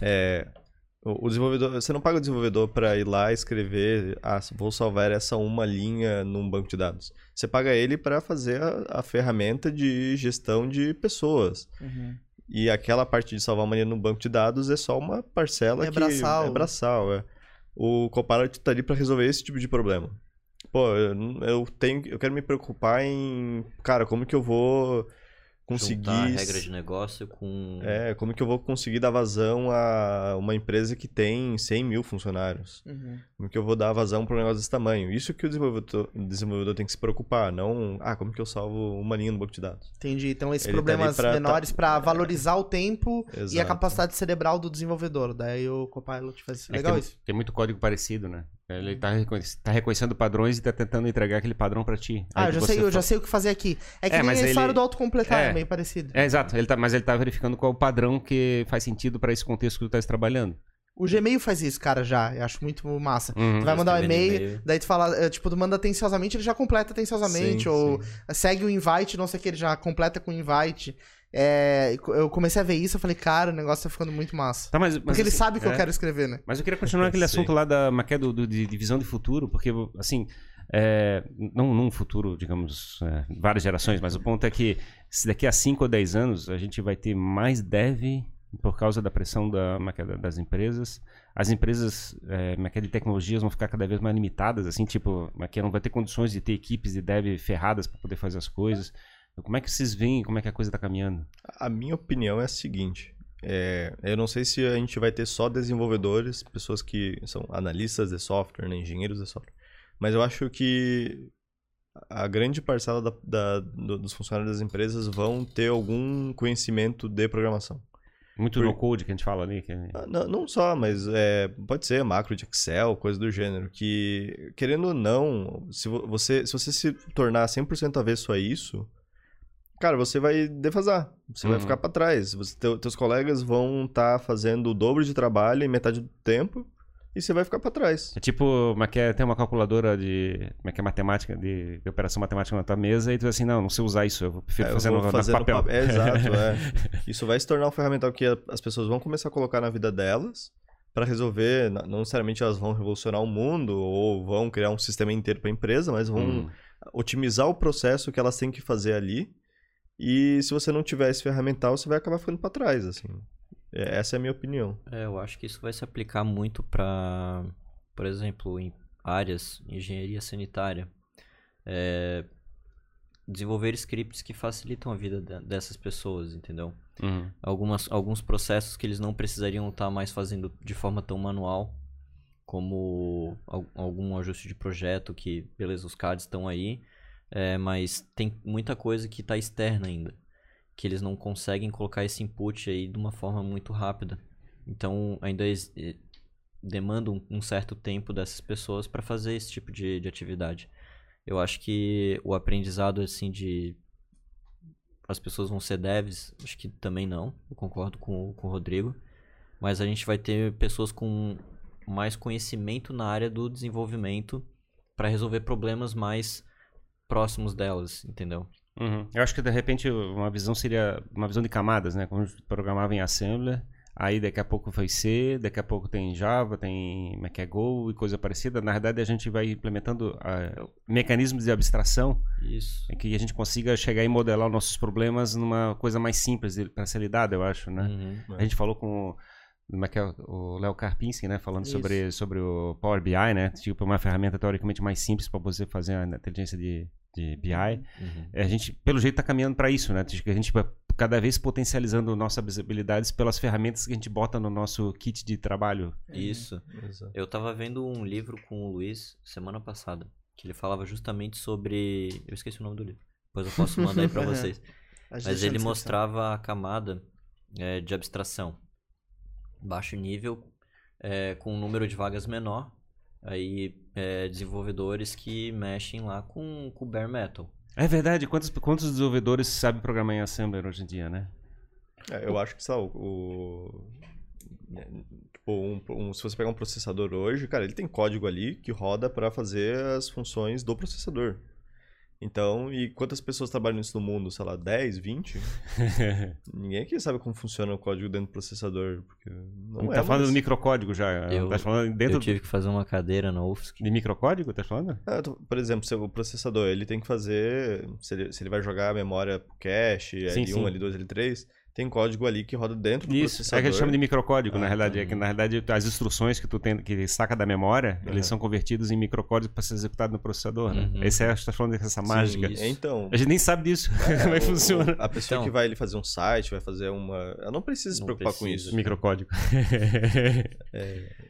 é, O desenvolvedor, você não paga o desenvolvedor para ir lá escrever, ah, vou salvar essa uma linha num banco de dados. Você paga ele para fazer a, a, ferramenta de gestão de pessoas. Uhum. E aquela parte de salvar uma linha no banco de dados é só uma parcela é que braçal. é braçal. É. O Copilot está ali para resolver esse tipo de problema. Pô, eu, eu, tenho, eu quero me preocupar em, cara, como que eu vou conseguir. Juntar regra de negócio com. É, como que eu vou conseguir dar vazão a uma empresa que tem 100 mil funcionários? Uhum. Como que eu vou dar vazão para um negócio desse tamanho? Isso que o desenvolvedor, o desenvolvedor tem que se preocupar, não. Ah, como que eu salvo uma linha no banco de dados? Entendi. Então, esses Ele tá problemas tá pra menores para valorizar o tempo Exato. e a capacidade cerebral do desenvolvedor. Daí o Copilot faz. Legal é tem, isso. Tem muito código parecido, né? Ele está tá reconhecendo padrões e está tentando entregar aquele padrão para ti. Ah, eu já, sei, eu já sei o que fazer aqui. É que é, nem a história ele... do autocompletar, é, é bem parecido. É, exato. Ele tá, mas ele está verificando qual é o padrão que faz sentido para esse contexto que tu está trabalhando. O Gmail faz isso, cara, já. Eu acho muito massa. Uhum, tu vai mandar um e-mail, daí tu fala, eh, tipo, tu manda atenciosamente, ele já completa atenciosamente. Sim, ou sim. segue o invite, não sei o que, ele já completa com o invite. É, eu comecei a ver isso, eu falei, cara, o negócio tá ficando muito massa. Tá, mas, mas porque assim, ele sabe que é, eu quero escrever, né? Mas eu queria continuar aquele assunto lá da maquete do, do, de, de visão de futuro, porque, assim, é, não num futuro, digamos, é, várias gerações, mas o ponto é que se daqui a 5 ou 10 anos a gente vai ter mais dev por causa da pressão da maquete das empresas, as empresas é, de tecnologias vão ficar cada vez mais limitadas, assim, tipo, não vai ter condições de ter equipes de dev ferradas para poder fazer as coisas. Como é que vocês veem como é que a coisa está caminhando? A minha opinião é a seguinte. É, eu não sei se a gente vai ter só desenvolvedores, pessoas que são analistas de software, né, engenheiros de software. Mas eu acho que a grande parcela da, da, dos funcionários das empresas vão ter algum conhecimento de programação. Muito Por... no code que a gente fala ali. Que... Ah, não, não, só, mas é, pode ser macro de Excel, coisa do gênero. Que, querendo ou não, se você se, você se tornar 100% avesso a isso, cara, você vai defasar. Você uhum. vai ficar para trás. Você, teu, teus colegas vão estar tá fazendo o dobro de trabalho em metade do tempo e você vai ficar para trás. É tipo, como é que é, tem uma calculadora de, como é que é matemática, de, de, operação matemática na tua mesa e tu assim, não, não sei usar isso, eu prefiro é, fazer, no, fazer no, papel. É, exato, é. Isso vai se tornar um ferramental que as pessoas vão começar a colocar na vida delas para resolver, não necessariamente elas vão revolucionar o mundo ou vão criar um sistema inteiro para a empresa, mas vão hum. otimizar o processo que elas têm que fazer ali e se você não tiver esse ferramental, você vai acabar ficando para trás, assim. É, essa é a minha opinião. É, eu acho que isso vai se aplicar muito para, por exemplo, em áreas, engenharia sanitária. É, desenvolver scripts que facilitam a vida dessas pessoas, entendeu? Uhum. Algumas, alguns processos que eles não precisariam estar mais fazendo de forma tão manual, como algum ajuste de projeto que, beleza, os CADs estão aí, é, mas tem muita coisa que está externa ainda, que eles não conseguem colocar esse input aí de uma forma muito rápida. Então ainda demanda um, certo tempo dessas pessoas para fazer esse tipo de, de atividade. Eu acho que o aprendizado assim de as pessoas vão ser devs, acho que também não. Eu concordo com, com o Rodrigo. Mas a gente vai ter pessoas com mais conhecimento na área do desenvolvimento para resolver problemas mais próximos delas, entendeu? Uhum. Eu acho que de repente uma visão seria uma visão de camadas, né? Como a gente programava em Assembler, aí daqui a pouco foi C, daqui a pouco tem Java, tem como é que é Go e coisa parecida. Na verdade a gente vai implementando uh, mecanismos de abstração Isso. em que a gente consiga chegar e modelar os nossos problemas numa coisa mais simples para ser lidada, eu acho, né? Uhum. A gente falou com como é que é o Léo Karpinski, né, falando sobre, sobre o Power BI, né, tipo uma ferramenta teoricamente mais simples para você fazer a inteligência de, de BI. Uhum. A gente, pelo jeito, está caminhando para isso, né? A gente cada vez potencializando nossas habilidades pelas ferramentas que a gente bota no nosso kit de trabalho. Isso. Uhum. Eu estava vendo um livro com o Luiz semana passada, que ele falava justamente sobre. Eu esqueci o nome do livro. Depois eu posso mandar aí para vocês. Mas ele mostrava a camada é, de abstração. Baixo nível, é, com um número de vagas menor, aí é, desenvolvedores que mexem lá com o bare metal. É verdade. Quantos, quantos desenvolvedores sabem programar em Assembler hoje em dia, né? É, eu acho que só o, né, tipo, um, um, se você pegar um processador hoje, cara, ele tem código ali que roda para fazer as funções do processador. Então, e quantas pessoas trabalham nisso no mundo? Sei lá, 10, 20? Ninguém aqui sabe como funciona o código dentro do processador. Porque não é tá falando mas- do microcódigo já. Eu- tá falando Eu dentro tive que fazer uma cadeira na UFSC. de microcódigo, tá falando? Ah, eu tô- por exemplo, se o processador ele tem que fazer. Se ele, se ele vai jogar a memória pro cache, Sim, L1, sim. L2, L3, tem código ali que roda dentro do Isso, processador. é que a gente chama de microcódigo, Ah, na realidade. É que, na realidade, as instruções que tu tem, que saca da memória, Aham. eles são convertidos em microcódigo para ser executado no processador, né? Uhum. Esse é, você tá falando dessa mágica. isso. Então. A gente nem sabe disso, como é que o- funciona. A pessoa Então. que vai ali fazer um site, vai fazer uma. Ela não precisa se Não preocupar com precisa. isso. Microcódigo.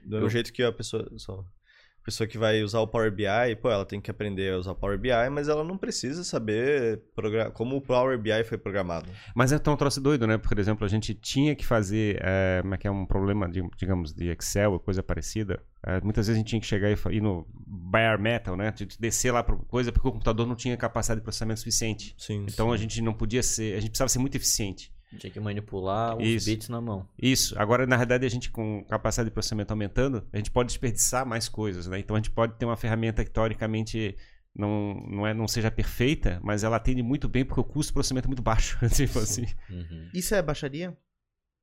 Do mesmo jeito que a pessoa. Só, pessoa que vai usar o Power BI, pô, ela tem que aprender a usar o Power BI, mas ela não precisa saber como o Power BI foi programado. Mas é tão troço doido, né? Por exemplo, a gente tinha que fazer, é, como é que é um problema, de, digamos, de Excel ou coisa parecida. É, muitas vezes a gente tinha que chegar e ir no bare metal, né? De de descer lá para coisa, porque o computador não tinha capacidade de processamento suficiente. Sim. Então a gente não podia ser, a gente precisava ser muito eficiente. Tinha que manipular os Isso. bits na mão. Isso. Agora, na realidade, a gente com capacidade de processamento aumentando, a gente pode desperdiçar mais coisas, né? Então a gente pode ter uma ferramenta que teoricamente não, não, é, não seja perfeita, mas ela atende muito bem porque o custo de processamento é muito baixo. tipo assim. Uhum. Isso é baixaria?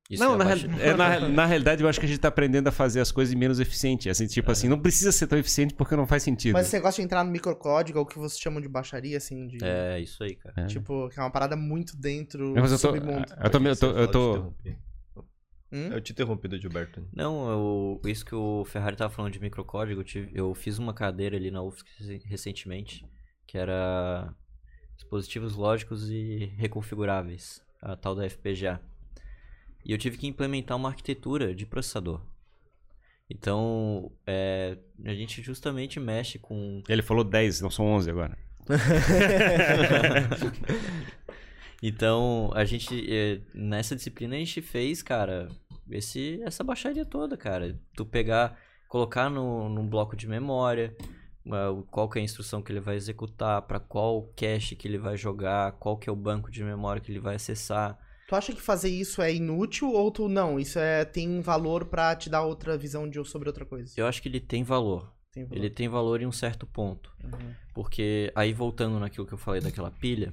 Isso não, é na, é, na, na realidade, eu acho que a gente tá aprendendo a fazer as coisas menos eficiente. Assim, tipo assim, não precisa ser tão eficiente porque não faz sentido. Mas esse negócio de entrar no microcódigo é o que vocês chamam de baixaria, assim, de. É, isso aí, cara. É. Tipo, que é uma parada muito dentro Mas eu tô, submundo. eu tô, eu tô, eu tô, Hum? Eu te interrompi, Gilberto. Não, eu, isso que o Ferrari tava falando de microcódigo, eu, tive- eu fiz uma cadeira ali na UFSC rec- recentemente, que era dispositivos lógicos e reconfiguráveis, a tal da FPGA. E eu tive que implementar uma arquitetura de processador. Então, é, a gente justamente mexe com Ele falou 10, não são 11 agora. Então, a gente, eh, nessa disciplina, a gente fez, cara, esse, essa baixaria toda, cara. Tu pegar, colocar no, num bloco de memória, o- qual que é a instrução que ele vai executar, para qual cache que ele vai jogar, qual que é o banco de memória que ele vai acessar. Tu acha que fazer isso é inútil ou tu não? Isso é tem valor pra te dar outra visão de, sobre outra coisa? Eu acho que ele tem valor. Tem valor. Ele tem valor em um certo ponto. Uhum. Porque aí voltando naquilo que eu falei daquela pilha,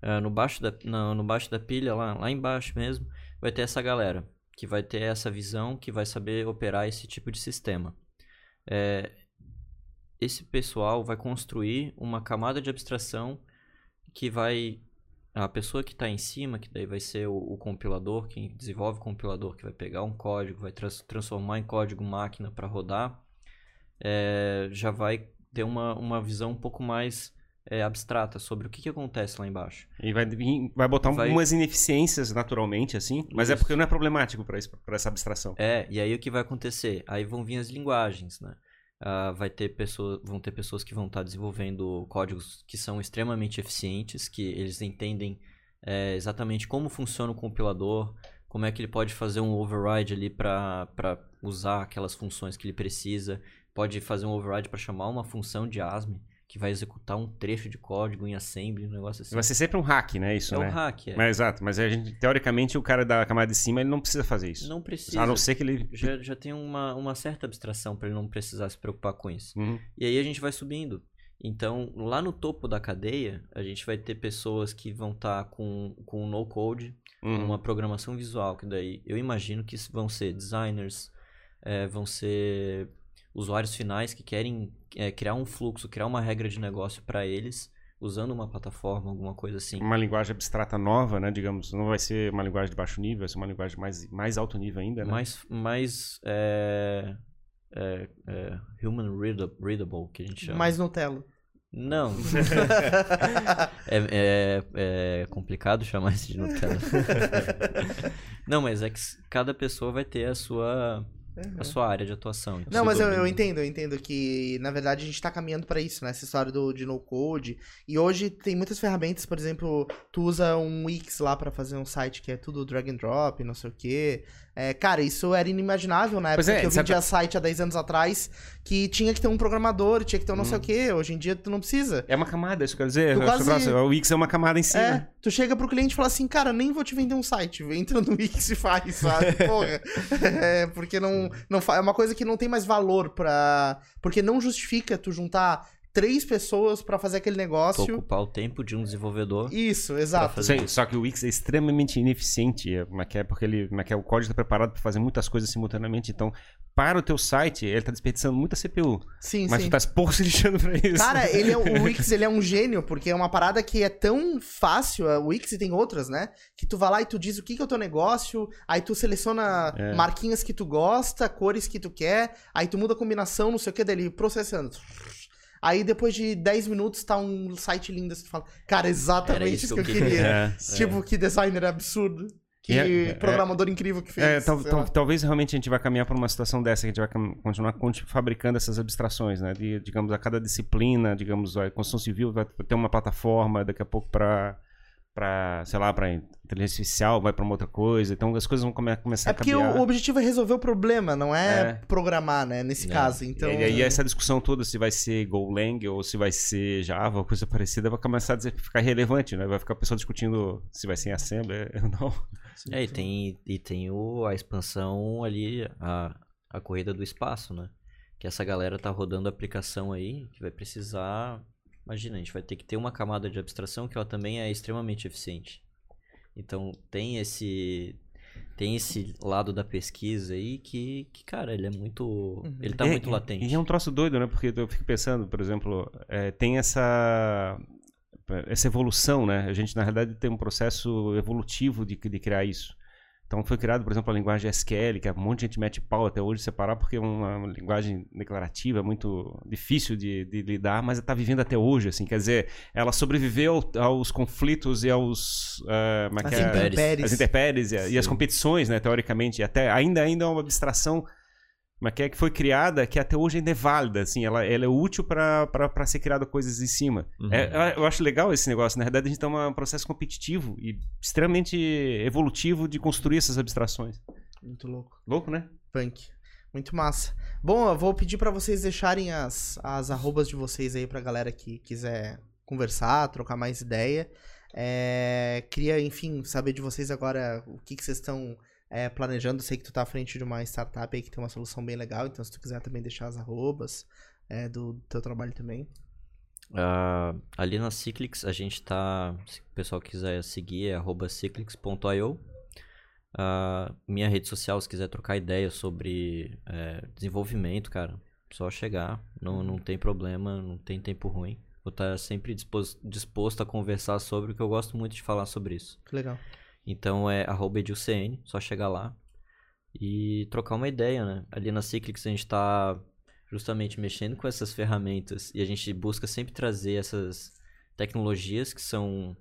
ah, no, baixo da, no, no baixo da pilha, lá, lá embaixo mesmo, vai ter essa galera que vai ter essa visão, que vai saber operar esse tipo de sistema. É, esse pessoal vai construir uma camada de abstração que vai. A pessoa que está em cima, que daí vai ser o, o compilador, quem desenvolve o compilador, que vai pegar um código, vai trans- transformar em código máquina para rodar, é, já vai ter uma, uma visão um pouco mais é, abstrata sobre o que, que acontece lá embaixo. E vai, vai botar Vai- algumas ineficiências naturalmente, assim, mas é Isso. porque não é problemático para essa abstração. É, e aí o que vai acontecer? Aí vão vir as linguagens, né? Ah, vai ter pessoas, vão ter pessoas que vão estar desenvolvendo códigos que são extremamente eficientes, que eles entendem é, exatamente como funciona o compilador, como é que ele pode fazer um override ali para usar aquelas funções que ele precisa, pode fazer um override para chamar uma função de ASM que vai executar um trecho de código em assembly, um negócio assim. Vai ser sempre um hack, né? Isso, é né? um hack, é. Mas, exato, mas a gente, teoricamente, o cara da camada de cima, ele não precisa fazer isso. Não precisa. A não ser que ele... Já, já tem uma, uma certa abstração para ele não precisar se preocupar com isso. Uhum. E aí a gente vai subindo. Então, lá no topo da cadeia, a gente vai ter pessoas que vão estar com, com no code, Uhum. uma programação visual, que daí eu imagino que vão ser designers, eh, vão ser usuários finais que querem eh, criar um fluxo, criar uma regra de negócio para eles, usando uma plataforma, alguma coisa assim. Uma linguagem abstrata nova, né? Digamos, não vai ser uma linguagem de baixo nível, vai ser uma linguagem mais, mais alto nível ainda, né? mais mais é, é, é, human reada- readable, que a gente chama. Mais Nutella. Não. é, é, é complicado chamar isso de Nutella. Não, mas é que cada pessoa vai ter a sua, a sua área de atuação. Não, mas eu, eu entendo, eu entendo que, na verdade, a gente tá caminhando pra isso, né? Essa história do, de no-code. E hoje tem muitas ferramentas, por exemplo, tu usa um Wix lá pra fazer um site que é tudo drag and drop, não sei o quê. É, cara, isso era inimaginável na época é, que eu sabe- vendia site há 10 anos atrás, que tinha que ter um programador, tinha que ter um não Hum. sei o quê. Hoje em dia tu não precisa. É uma camada, isso quer dizer. Quase- O Wix é uma camada em cima. É, tu chega pro cliente e fala assim, cara, nem vou te vender um site, entra no Wix e faz, sabe? Porra. É, porque não, não fa- é uma coisa que não tem mais valor pra. Porque não justifica tu juntar três pessoas pra fazer aquele negócio. Ocupar o tempo de um desenvolvedor. Isso, exato. Sim, só que o Wix é extremamente ineficiente, é, é é, porque ele, é o código está preparado para fazer muitas coisas simultaneamente. Então, para o teu site, ele está desperdiçando muita CPU. Sim, mas sim. tu tá pouco se lixando pra isso. Cara, ele é, o Wix ele é um gênio, porque é uma parada que é tão fácil, o Wix e tem outras, né? Que tu vai lá e tu diz o que, que é o teu negócio, aí tu seleciona É. marquinhas que tu gosta, cores que tu quer, aí tu muda a combinação, não sei o que, dele processando. Aí depois de 10 minutos tá um site lindo, assim, fala, cara, exatamente isso que eu que eu queria. É. Tipo, que designer absurdo. Que É, é, programador incrível que fez. É, tal- tal- talvez realmente a gente vai caminhar para uma situação dessa, que a gente vai continuar conti- fabricando essas abstrações, né? De, digamos, a cada disciplina, digamos, a construção civil vai ter uma plataforma daqui a pouco para para, sei lá, para inteligência artificial, vai para uma outra coisa. Então as coisas vão come- começar É a porque o, o objetivo é resolver o problema, não é, É. programar, né? Nesse É. caso. Então, E aí essa discussão toda, se vai ser Golang ou se vai ser Java ou coisa parecida, vai começar a dizer- ficar relevante, né? Vai ficar o pessoal discutindo se vai ser em Assembly ou não. É, e tem, e tem o, a expansão ali, a, a corrida do espaço, né? Que essa galera tá rodando a aplicação aí, que vai precisar. Imagina, a gente vai ter que ter uma camada de abstração que ela também é extremamente eficiente. Então tem esse. Tem esse lado da pesquisa aí que, que cara, ele é muito. Ele tá É, muito latente. E é um troço doido, né? Porque eu fico pensando, por exemplo, é, tem essa essa evolução, né? A gente, na realidade, tem um processo evolutivo de, de criar isso. Então, foi criado, por exemplo, a linguagem SQL, que um monte de gente mete pau até hoje separar, porque é uma linguagem declarativa, muito difícil de, de lidar, mas está vivendo até hoje, assim. Quer dizer, ela sobreviveu aos conflitos e aos... é as é? intempéries. as intempéries e, e as competições, né, teoricamente, e até ainda ainda é uma abstração mas que é que foi criada que até hoje ainda é válida, assim, ela, ela é útil para ser criada coisas em cima. Uhum. É, eu acho legal esse negócio, na verdade a gente tem um processo competitivo e extremamente evolutivo de construir essas abstrações. Muito louco. Louco, né? Punk. Muito massa. Bom, eu vou pedir pra vocês deixarem as, as arrobas de vocês aí pra galera que quiser conversar, trocar mais ideia. É, queria, enfim, saber de vocês agora o que, que vocês estão é, planejando. Sei que tu tá à frente de uma startup aí que tem uma solução bem legal, então se tu quiser também deixar as arrobas é, do teu trabalho também. Ah, ali na Cyclics a gente tá. Se o pessoal quiser seguir, é arroba cyclics.io. Ah, minha rede social, se quiser trocar ideia sobre é, desenvolvimento, cara, só chegar. Não, não tem problema, não tem tempo ruim. Vou estar sempre dispos- disposto a conversar sobre, o que eu gosto muito de falar sobre isso. Legal. Então é edilcn, só chegar lá e trocar uma ideia, né? Ali na Cyclics a gente tá justamente mexendo com essas ferramentas e a gente busca sempre trazer essas tecnologias que são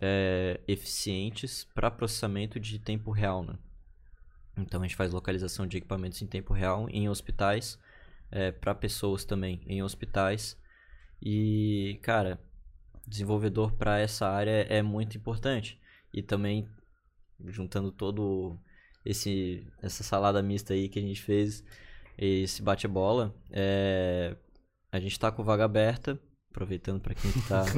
é, eficientes para processamento de tempo real, né? Então a gente faz localização de equipamentos em tempo real em hospitais, para pessoas também em hospitais. E, cara, desenvolvedor para essa área é muito importante. E também, juntando todo esse essa salada mista aí que a gente fez, esse bate-bola, é, a gente tá com vaga aberta, aproveitando para quem que tá...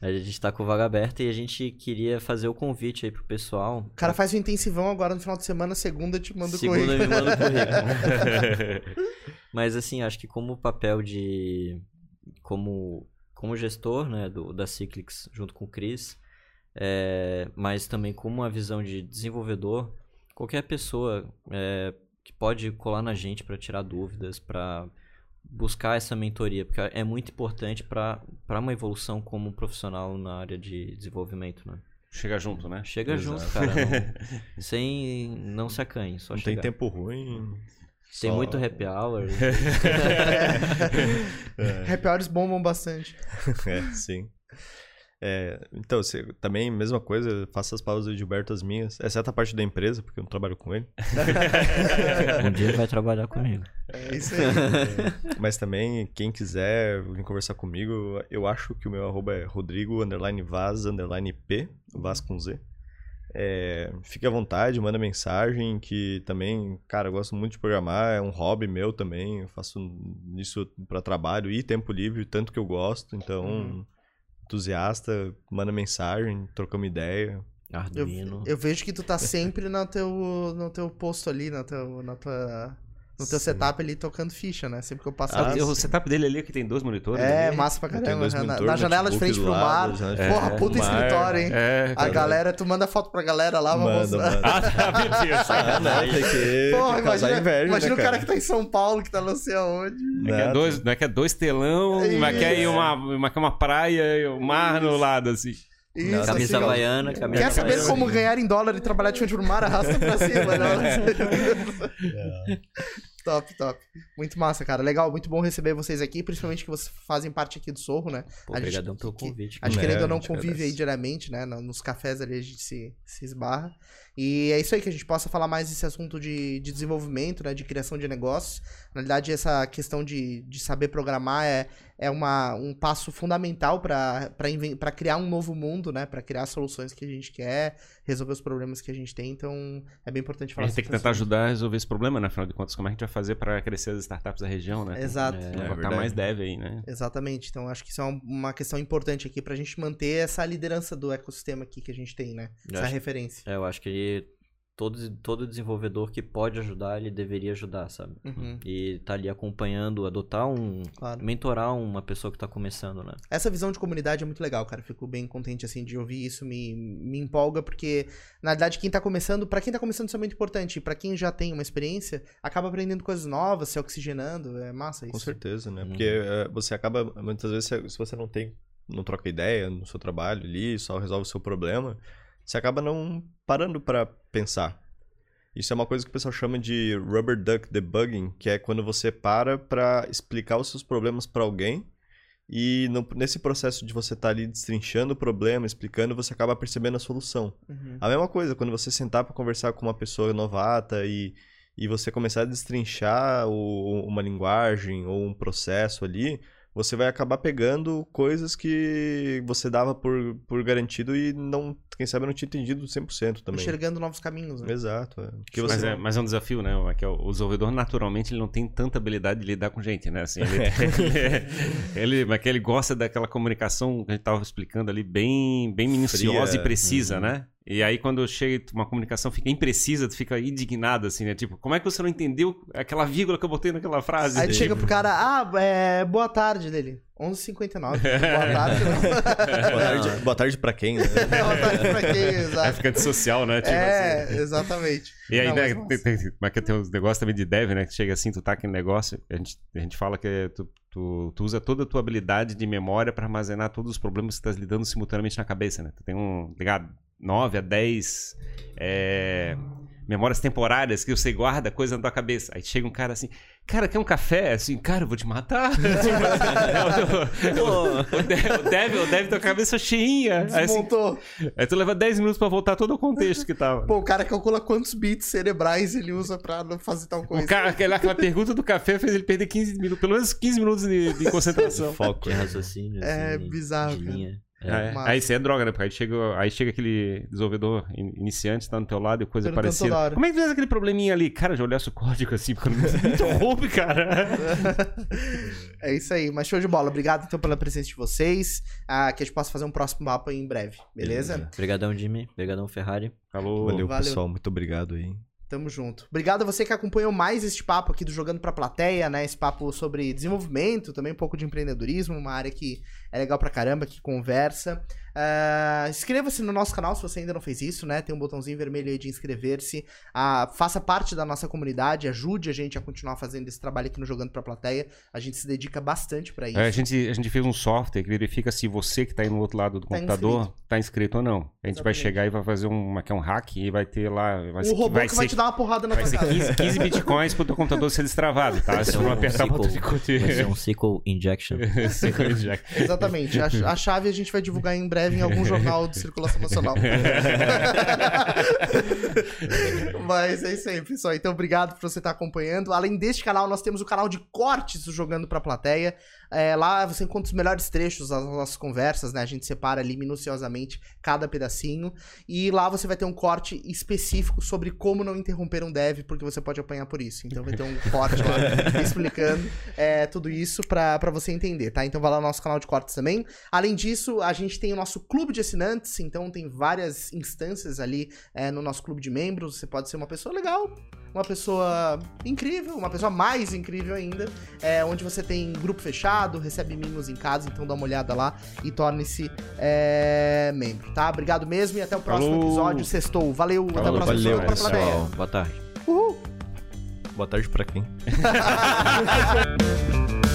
a gente tá com vaga aberta e a gente queria fazer o convite aí pro pessoal. O cara faz o intensivão agora no final de semana, segunda eu te mando o Segunda currículo. me manda o currículo. Mas assim, acho que como papel de. Como, como gestor né, do, da Cyclics junto com o Chris, é, mas também como uma visão de desenvolvedor, qualquer pessoa é, que pode colar na gente para tirar dúvidas, para buscar essa mentoria, porque é muito importante para uma evolução como profissional na área de desenvolvimento. Né? Chega junto, né? Chega Exato. junto, cara. Não, sem. Não se acanhe, só Não chegar. tem tempo ruim. Tem só- muito happy hour. Happy hours bombam bastante. É, sim. É, então, você, também, mesma coisa, faço as pausas do Gilberto as minhas, exceto a parte da empresa, porque eu não trabalho com ele. um dia ele vai trabalhar comigo. É isso aí. Mas também, quem quiser vir conversar comigo, eu acho que o meu arroba é rodrigo, underline vaz, underline p, vaz com z. É, fique à vontade, manda mensagem, que também, cara, eu gosto muito de programar, é um hobby meu também, eu faço isso para trabalho e tempo livre, tanto que eu gosto, então, entusiasta, manda mensagem, trocamos ideia. Eu, Arduino. eu vejo que tu tá sempre no teu, no teu posto ali, na, teu, na tua no teu setup ele tocando ficha, né? Sempre que eu passo Ah, o setup dele ali que tem dois monitores. É, ali. massa pra caramba. dois Na, monitores, na janela de frente pro lado, mar. de Porra, puta mar. escritório, hein? É, A cara. galera, tu manda foto pra galera lá, vamos Manda, manda. Ah, tá, meu Deus. Ah, não, tem que Porra, imagina, inveja, imagina né, o cara que tá em São Paulo, que tá não sei aonde. Não é, que é dois, não é que é dois telão, mas quer ir uma, uma, que é uma praia e o mar no lado, assim. Isso, Camisa assim, ó. havaiana, camisa Quer saber havaiana. como ganhar em dólar e trabalhar de pro mar? Arrasta pra cima, não. top, top. Muito massa, cara. Legal, muito bom receber vocês aqui, principalmente que vocês fazem parte aqui do Sorro, né? Pô, A gente- obrigadão pelo que- convite. A gente É, querendo ou a não convive aí agradece. diariamente, né? no- Nos cafés ali a gente se, se esbarra. E é isso aí que a gente possa falar mais desse assunto de, de desenvolvimento, né? De criação de negócios. Na realidade, essa questão de, de saber programar é, é uma, um passo fundamental para criar um novo mundo, né? Para criar soluções que a gente quer, resolver os problemas que a gente tem. Então, é bem importante A falar gente tem que tentar isso. ajudar a resolver esse problema, né? Afinal de contas, como é que a gente vai fazer para crescer as startups da região, né? Exato. Tem É, é botar verdade. mais dev aí, né? Exatamente. Então, acho que isso é um- uma questão importante aqui pra gente manter essa liderança do ecossistema aqui que a gente tem, né? Essa acho- referência. É, eu acho que ele, todo, todo desenvolvedor que pode ajudar, ele deveria ajudar, sabe? Uhum, E tá ali acompanhando, adotar um. claro. mentorar uma pessoa que tá começando, né? Essa visão de comunidade é muito legal, cara. Fico bem contente, assim, de ouvir isso. Me, me empolga, porque, na verdade, quem tá começando, pra quem tá começando, isso é muito importante. E pra quem já tem uma experiência, acaba aprendendo coisas novas, se oxigenando. É massa isso. Com certeza, né? Uhum. Porque eh, você acaba, muitas vezes, se- se você não tem, não troca ideia no seu trabalho ali, só resolve o seu problema, você acaba não parando pra pensar. Isso é uma coisa que o pessoal chama de rubber duck debugging, que é quando você para pra explicar os seus problemas pra alguém e no- nesse processo de você estar ali destrinchando o problema, explicando, você acaba percebendo a solução. Uhum. A mesma coisa, quando você sentar para conversar com uma pessoa novata e, e você começar a destrinchar o- uma linguagem ou um processo ali, você vai acabar pegando coisas que você dava por, por garantido e não, quem sabe não tinha entendido 100% também. Enxergando novos caminhos, né? Exato. É. Porque Mas, você é, mas é um desafio, né? É que o o desenvolvedor, naturalmente, ele não tem tanta habilidade de lidar com gente, né? Assim, ele, ele, mas que ele gosta daquela comunicação que a gente estava explicando ali, bem, bem minuciosa Fria. e precisa, Uhum. né? E aí, quando chega uma comunicação fica imprecisa, tu fica indignado, assim, né? Tipo, como é que você não entendeu aquela vírgula que eu botei naquela frase? Aí tu Tipo, chega pro cara, ah, é, boa tarde dele. 11h59. Boa tarde. boa, tarde, boa tarde pra quem, né? boa tarde pra quem, Aí exato. fica antissocial, né? Tipo assim. É, exatamente. E aí, Não, né, mas tem, tem, mas que tem uns negócios também de dev, né? Que chega assim, tu tá aquele negócio, a gente, a gente fala que tu, tu, tu usa toda a tua habilidade de memória pra armazenar todos os problemas que tu tá lidando simultaneamente na cabeça, né? Tu tem um, ligado, 9 a 10 é, memórias temporárias que você guarda coisa na tua cabeça. Aí chega um cara assim, cara, quer um café? Assim, cara, eu vou te matar. O, o, dev, o dev, o dev tua cabeça cheinha. Aí, assim, Desmontou. aí tu leva 10 minutos pra voltar todo o contexto que tava. Pô, o cara calcula quantos bits cerebrais ele usa pra não fazer tal coisa. O cara, aquela, aquela pergunta do café fez ele perder 15 minutos, pelo menos 15 minutos de, de concentração. Foco. De raciocínio. É assim, bizarro, de cara. linha. É, massa. aí isso é droga, né? Porque aí chega, aí chega aquele desenvolvedor in- iniciante, tá no teu lado e coisa Perguntando parecida. Como é que fez aquele probleminha ali? Cara, já olhasse o código assim, porque não interrompe, cara. É isso aí, mas show de bola. Obrigado então pela presença de vocês. Ah, que a gente possa fazer um próximo mapa em breve, beleza? Obrigadão, Jimmy. Obrigadão, Ferrari. Falou. Valeu, Valeu. pessoal. Muito obrigado aí. Tamo junto. Obrigado a você que acompanhou mais este papo aqui do Jogando pra Plateia, né? Esse papo sobre desenvolvimento, também um pouco de empreendedorismo, uma área que é legal pra caramba, que conversa. Ah, Inscreva-se no nosso canal se você ainda não fez isso, né? Tem um botãozinho vermelho aí de inscrever-se. Ah, faça parte da nossa comunidade, ajude a gente a continuar fazendo esse trabalho aqui no Jogando pra Plateia. A gente se dedica bastante pra isso. É, a, gente, a gente fez um software que verifica se você que tá aí no outro lado do Tá computador inscrito. tá inscrito ou não. A gente vai Exatamente. chegar e vai fazer um, que é um hack e vai ter lá. Vai, o robô vai que vai ser, te dar uma porrada na vai ser cara. 15, 15 bitcoins pro teu computador ser destravado, tá? Se não um apertar o botão de curtir. Vai ser um SQL injection. SQL inject. Exatamente. A, a chave a gente vai divulgar em breve em algum jornal de circulação nacional. Mas é isso aí, pessoal. Então, obrigado por você estar acompanhando. Além deste canal, nós temos o canal de cortes do Jogando Pra Plateia. É, lá você encontra os melhores trechos das nossas conversas, né? A gente separa ali minuciosamente cada pedacinho. E lá você vai ter um corte específico sobre como não interromper um dev, porque você pode apanhar por isso. Então vai ter um corte lá explicando é, tudo isso pra, pra você entender, tá? Então vai lá no nosso canal de cortes também. Além disso, a gente tem o nosso clube de assinantes, então tem várias instâncias ali é, no nosso clube de membros. Você pode ser uma pessoa legal, uma pessoa incrível, uma pessoa mais incrível ainda, é, onde você tem grupo fechado, recebe mimos em casa, então dá uma olhada lá e torne-se é, membro, tá? Obrigado mesmo e até o próximo Falou. episódio. Sextou. Valeu, até o Falou, próximo valeu, episódio plateia. pessoal. Boa tarde. Uhul! Boa tarde pra quem?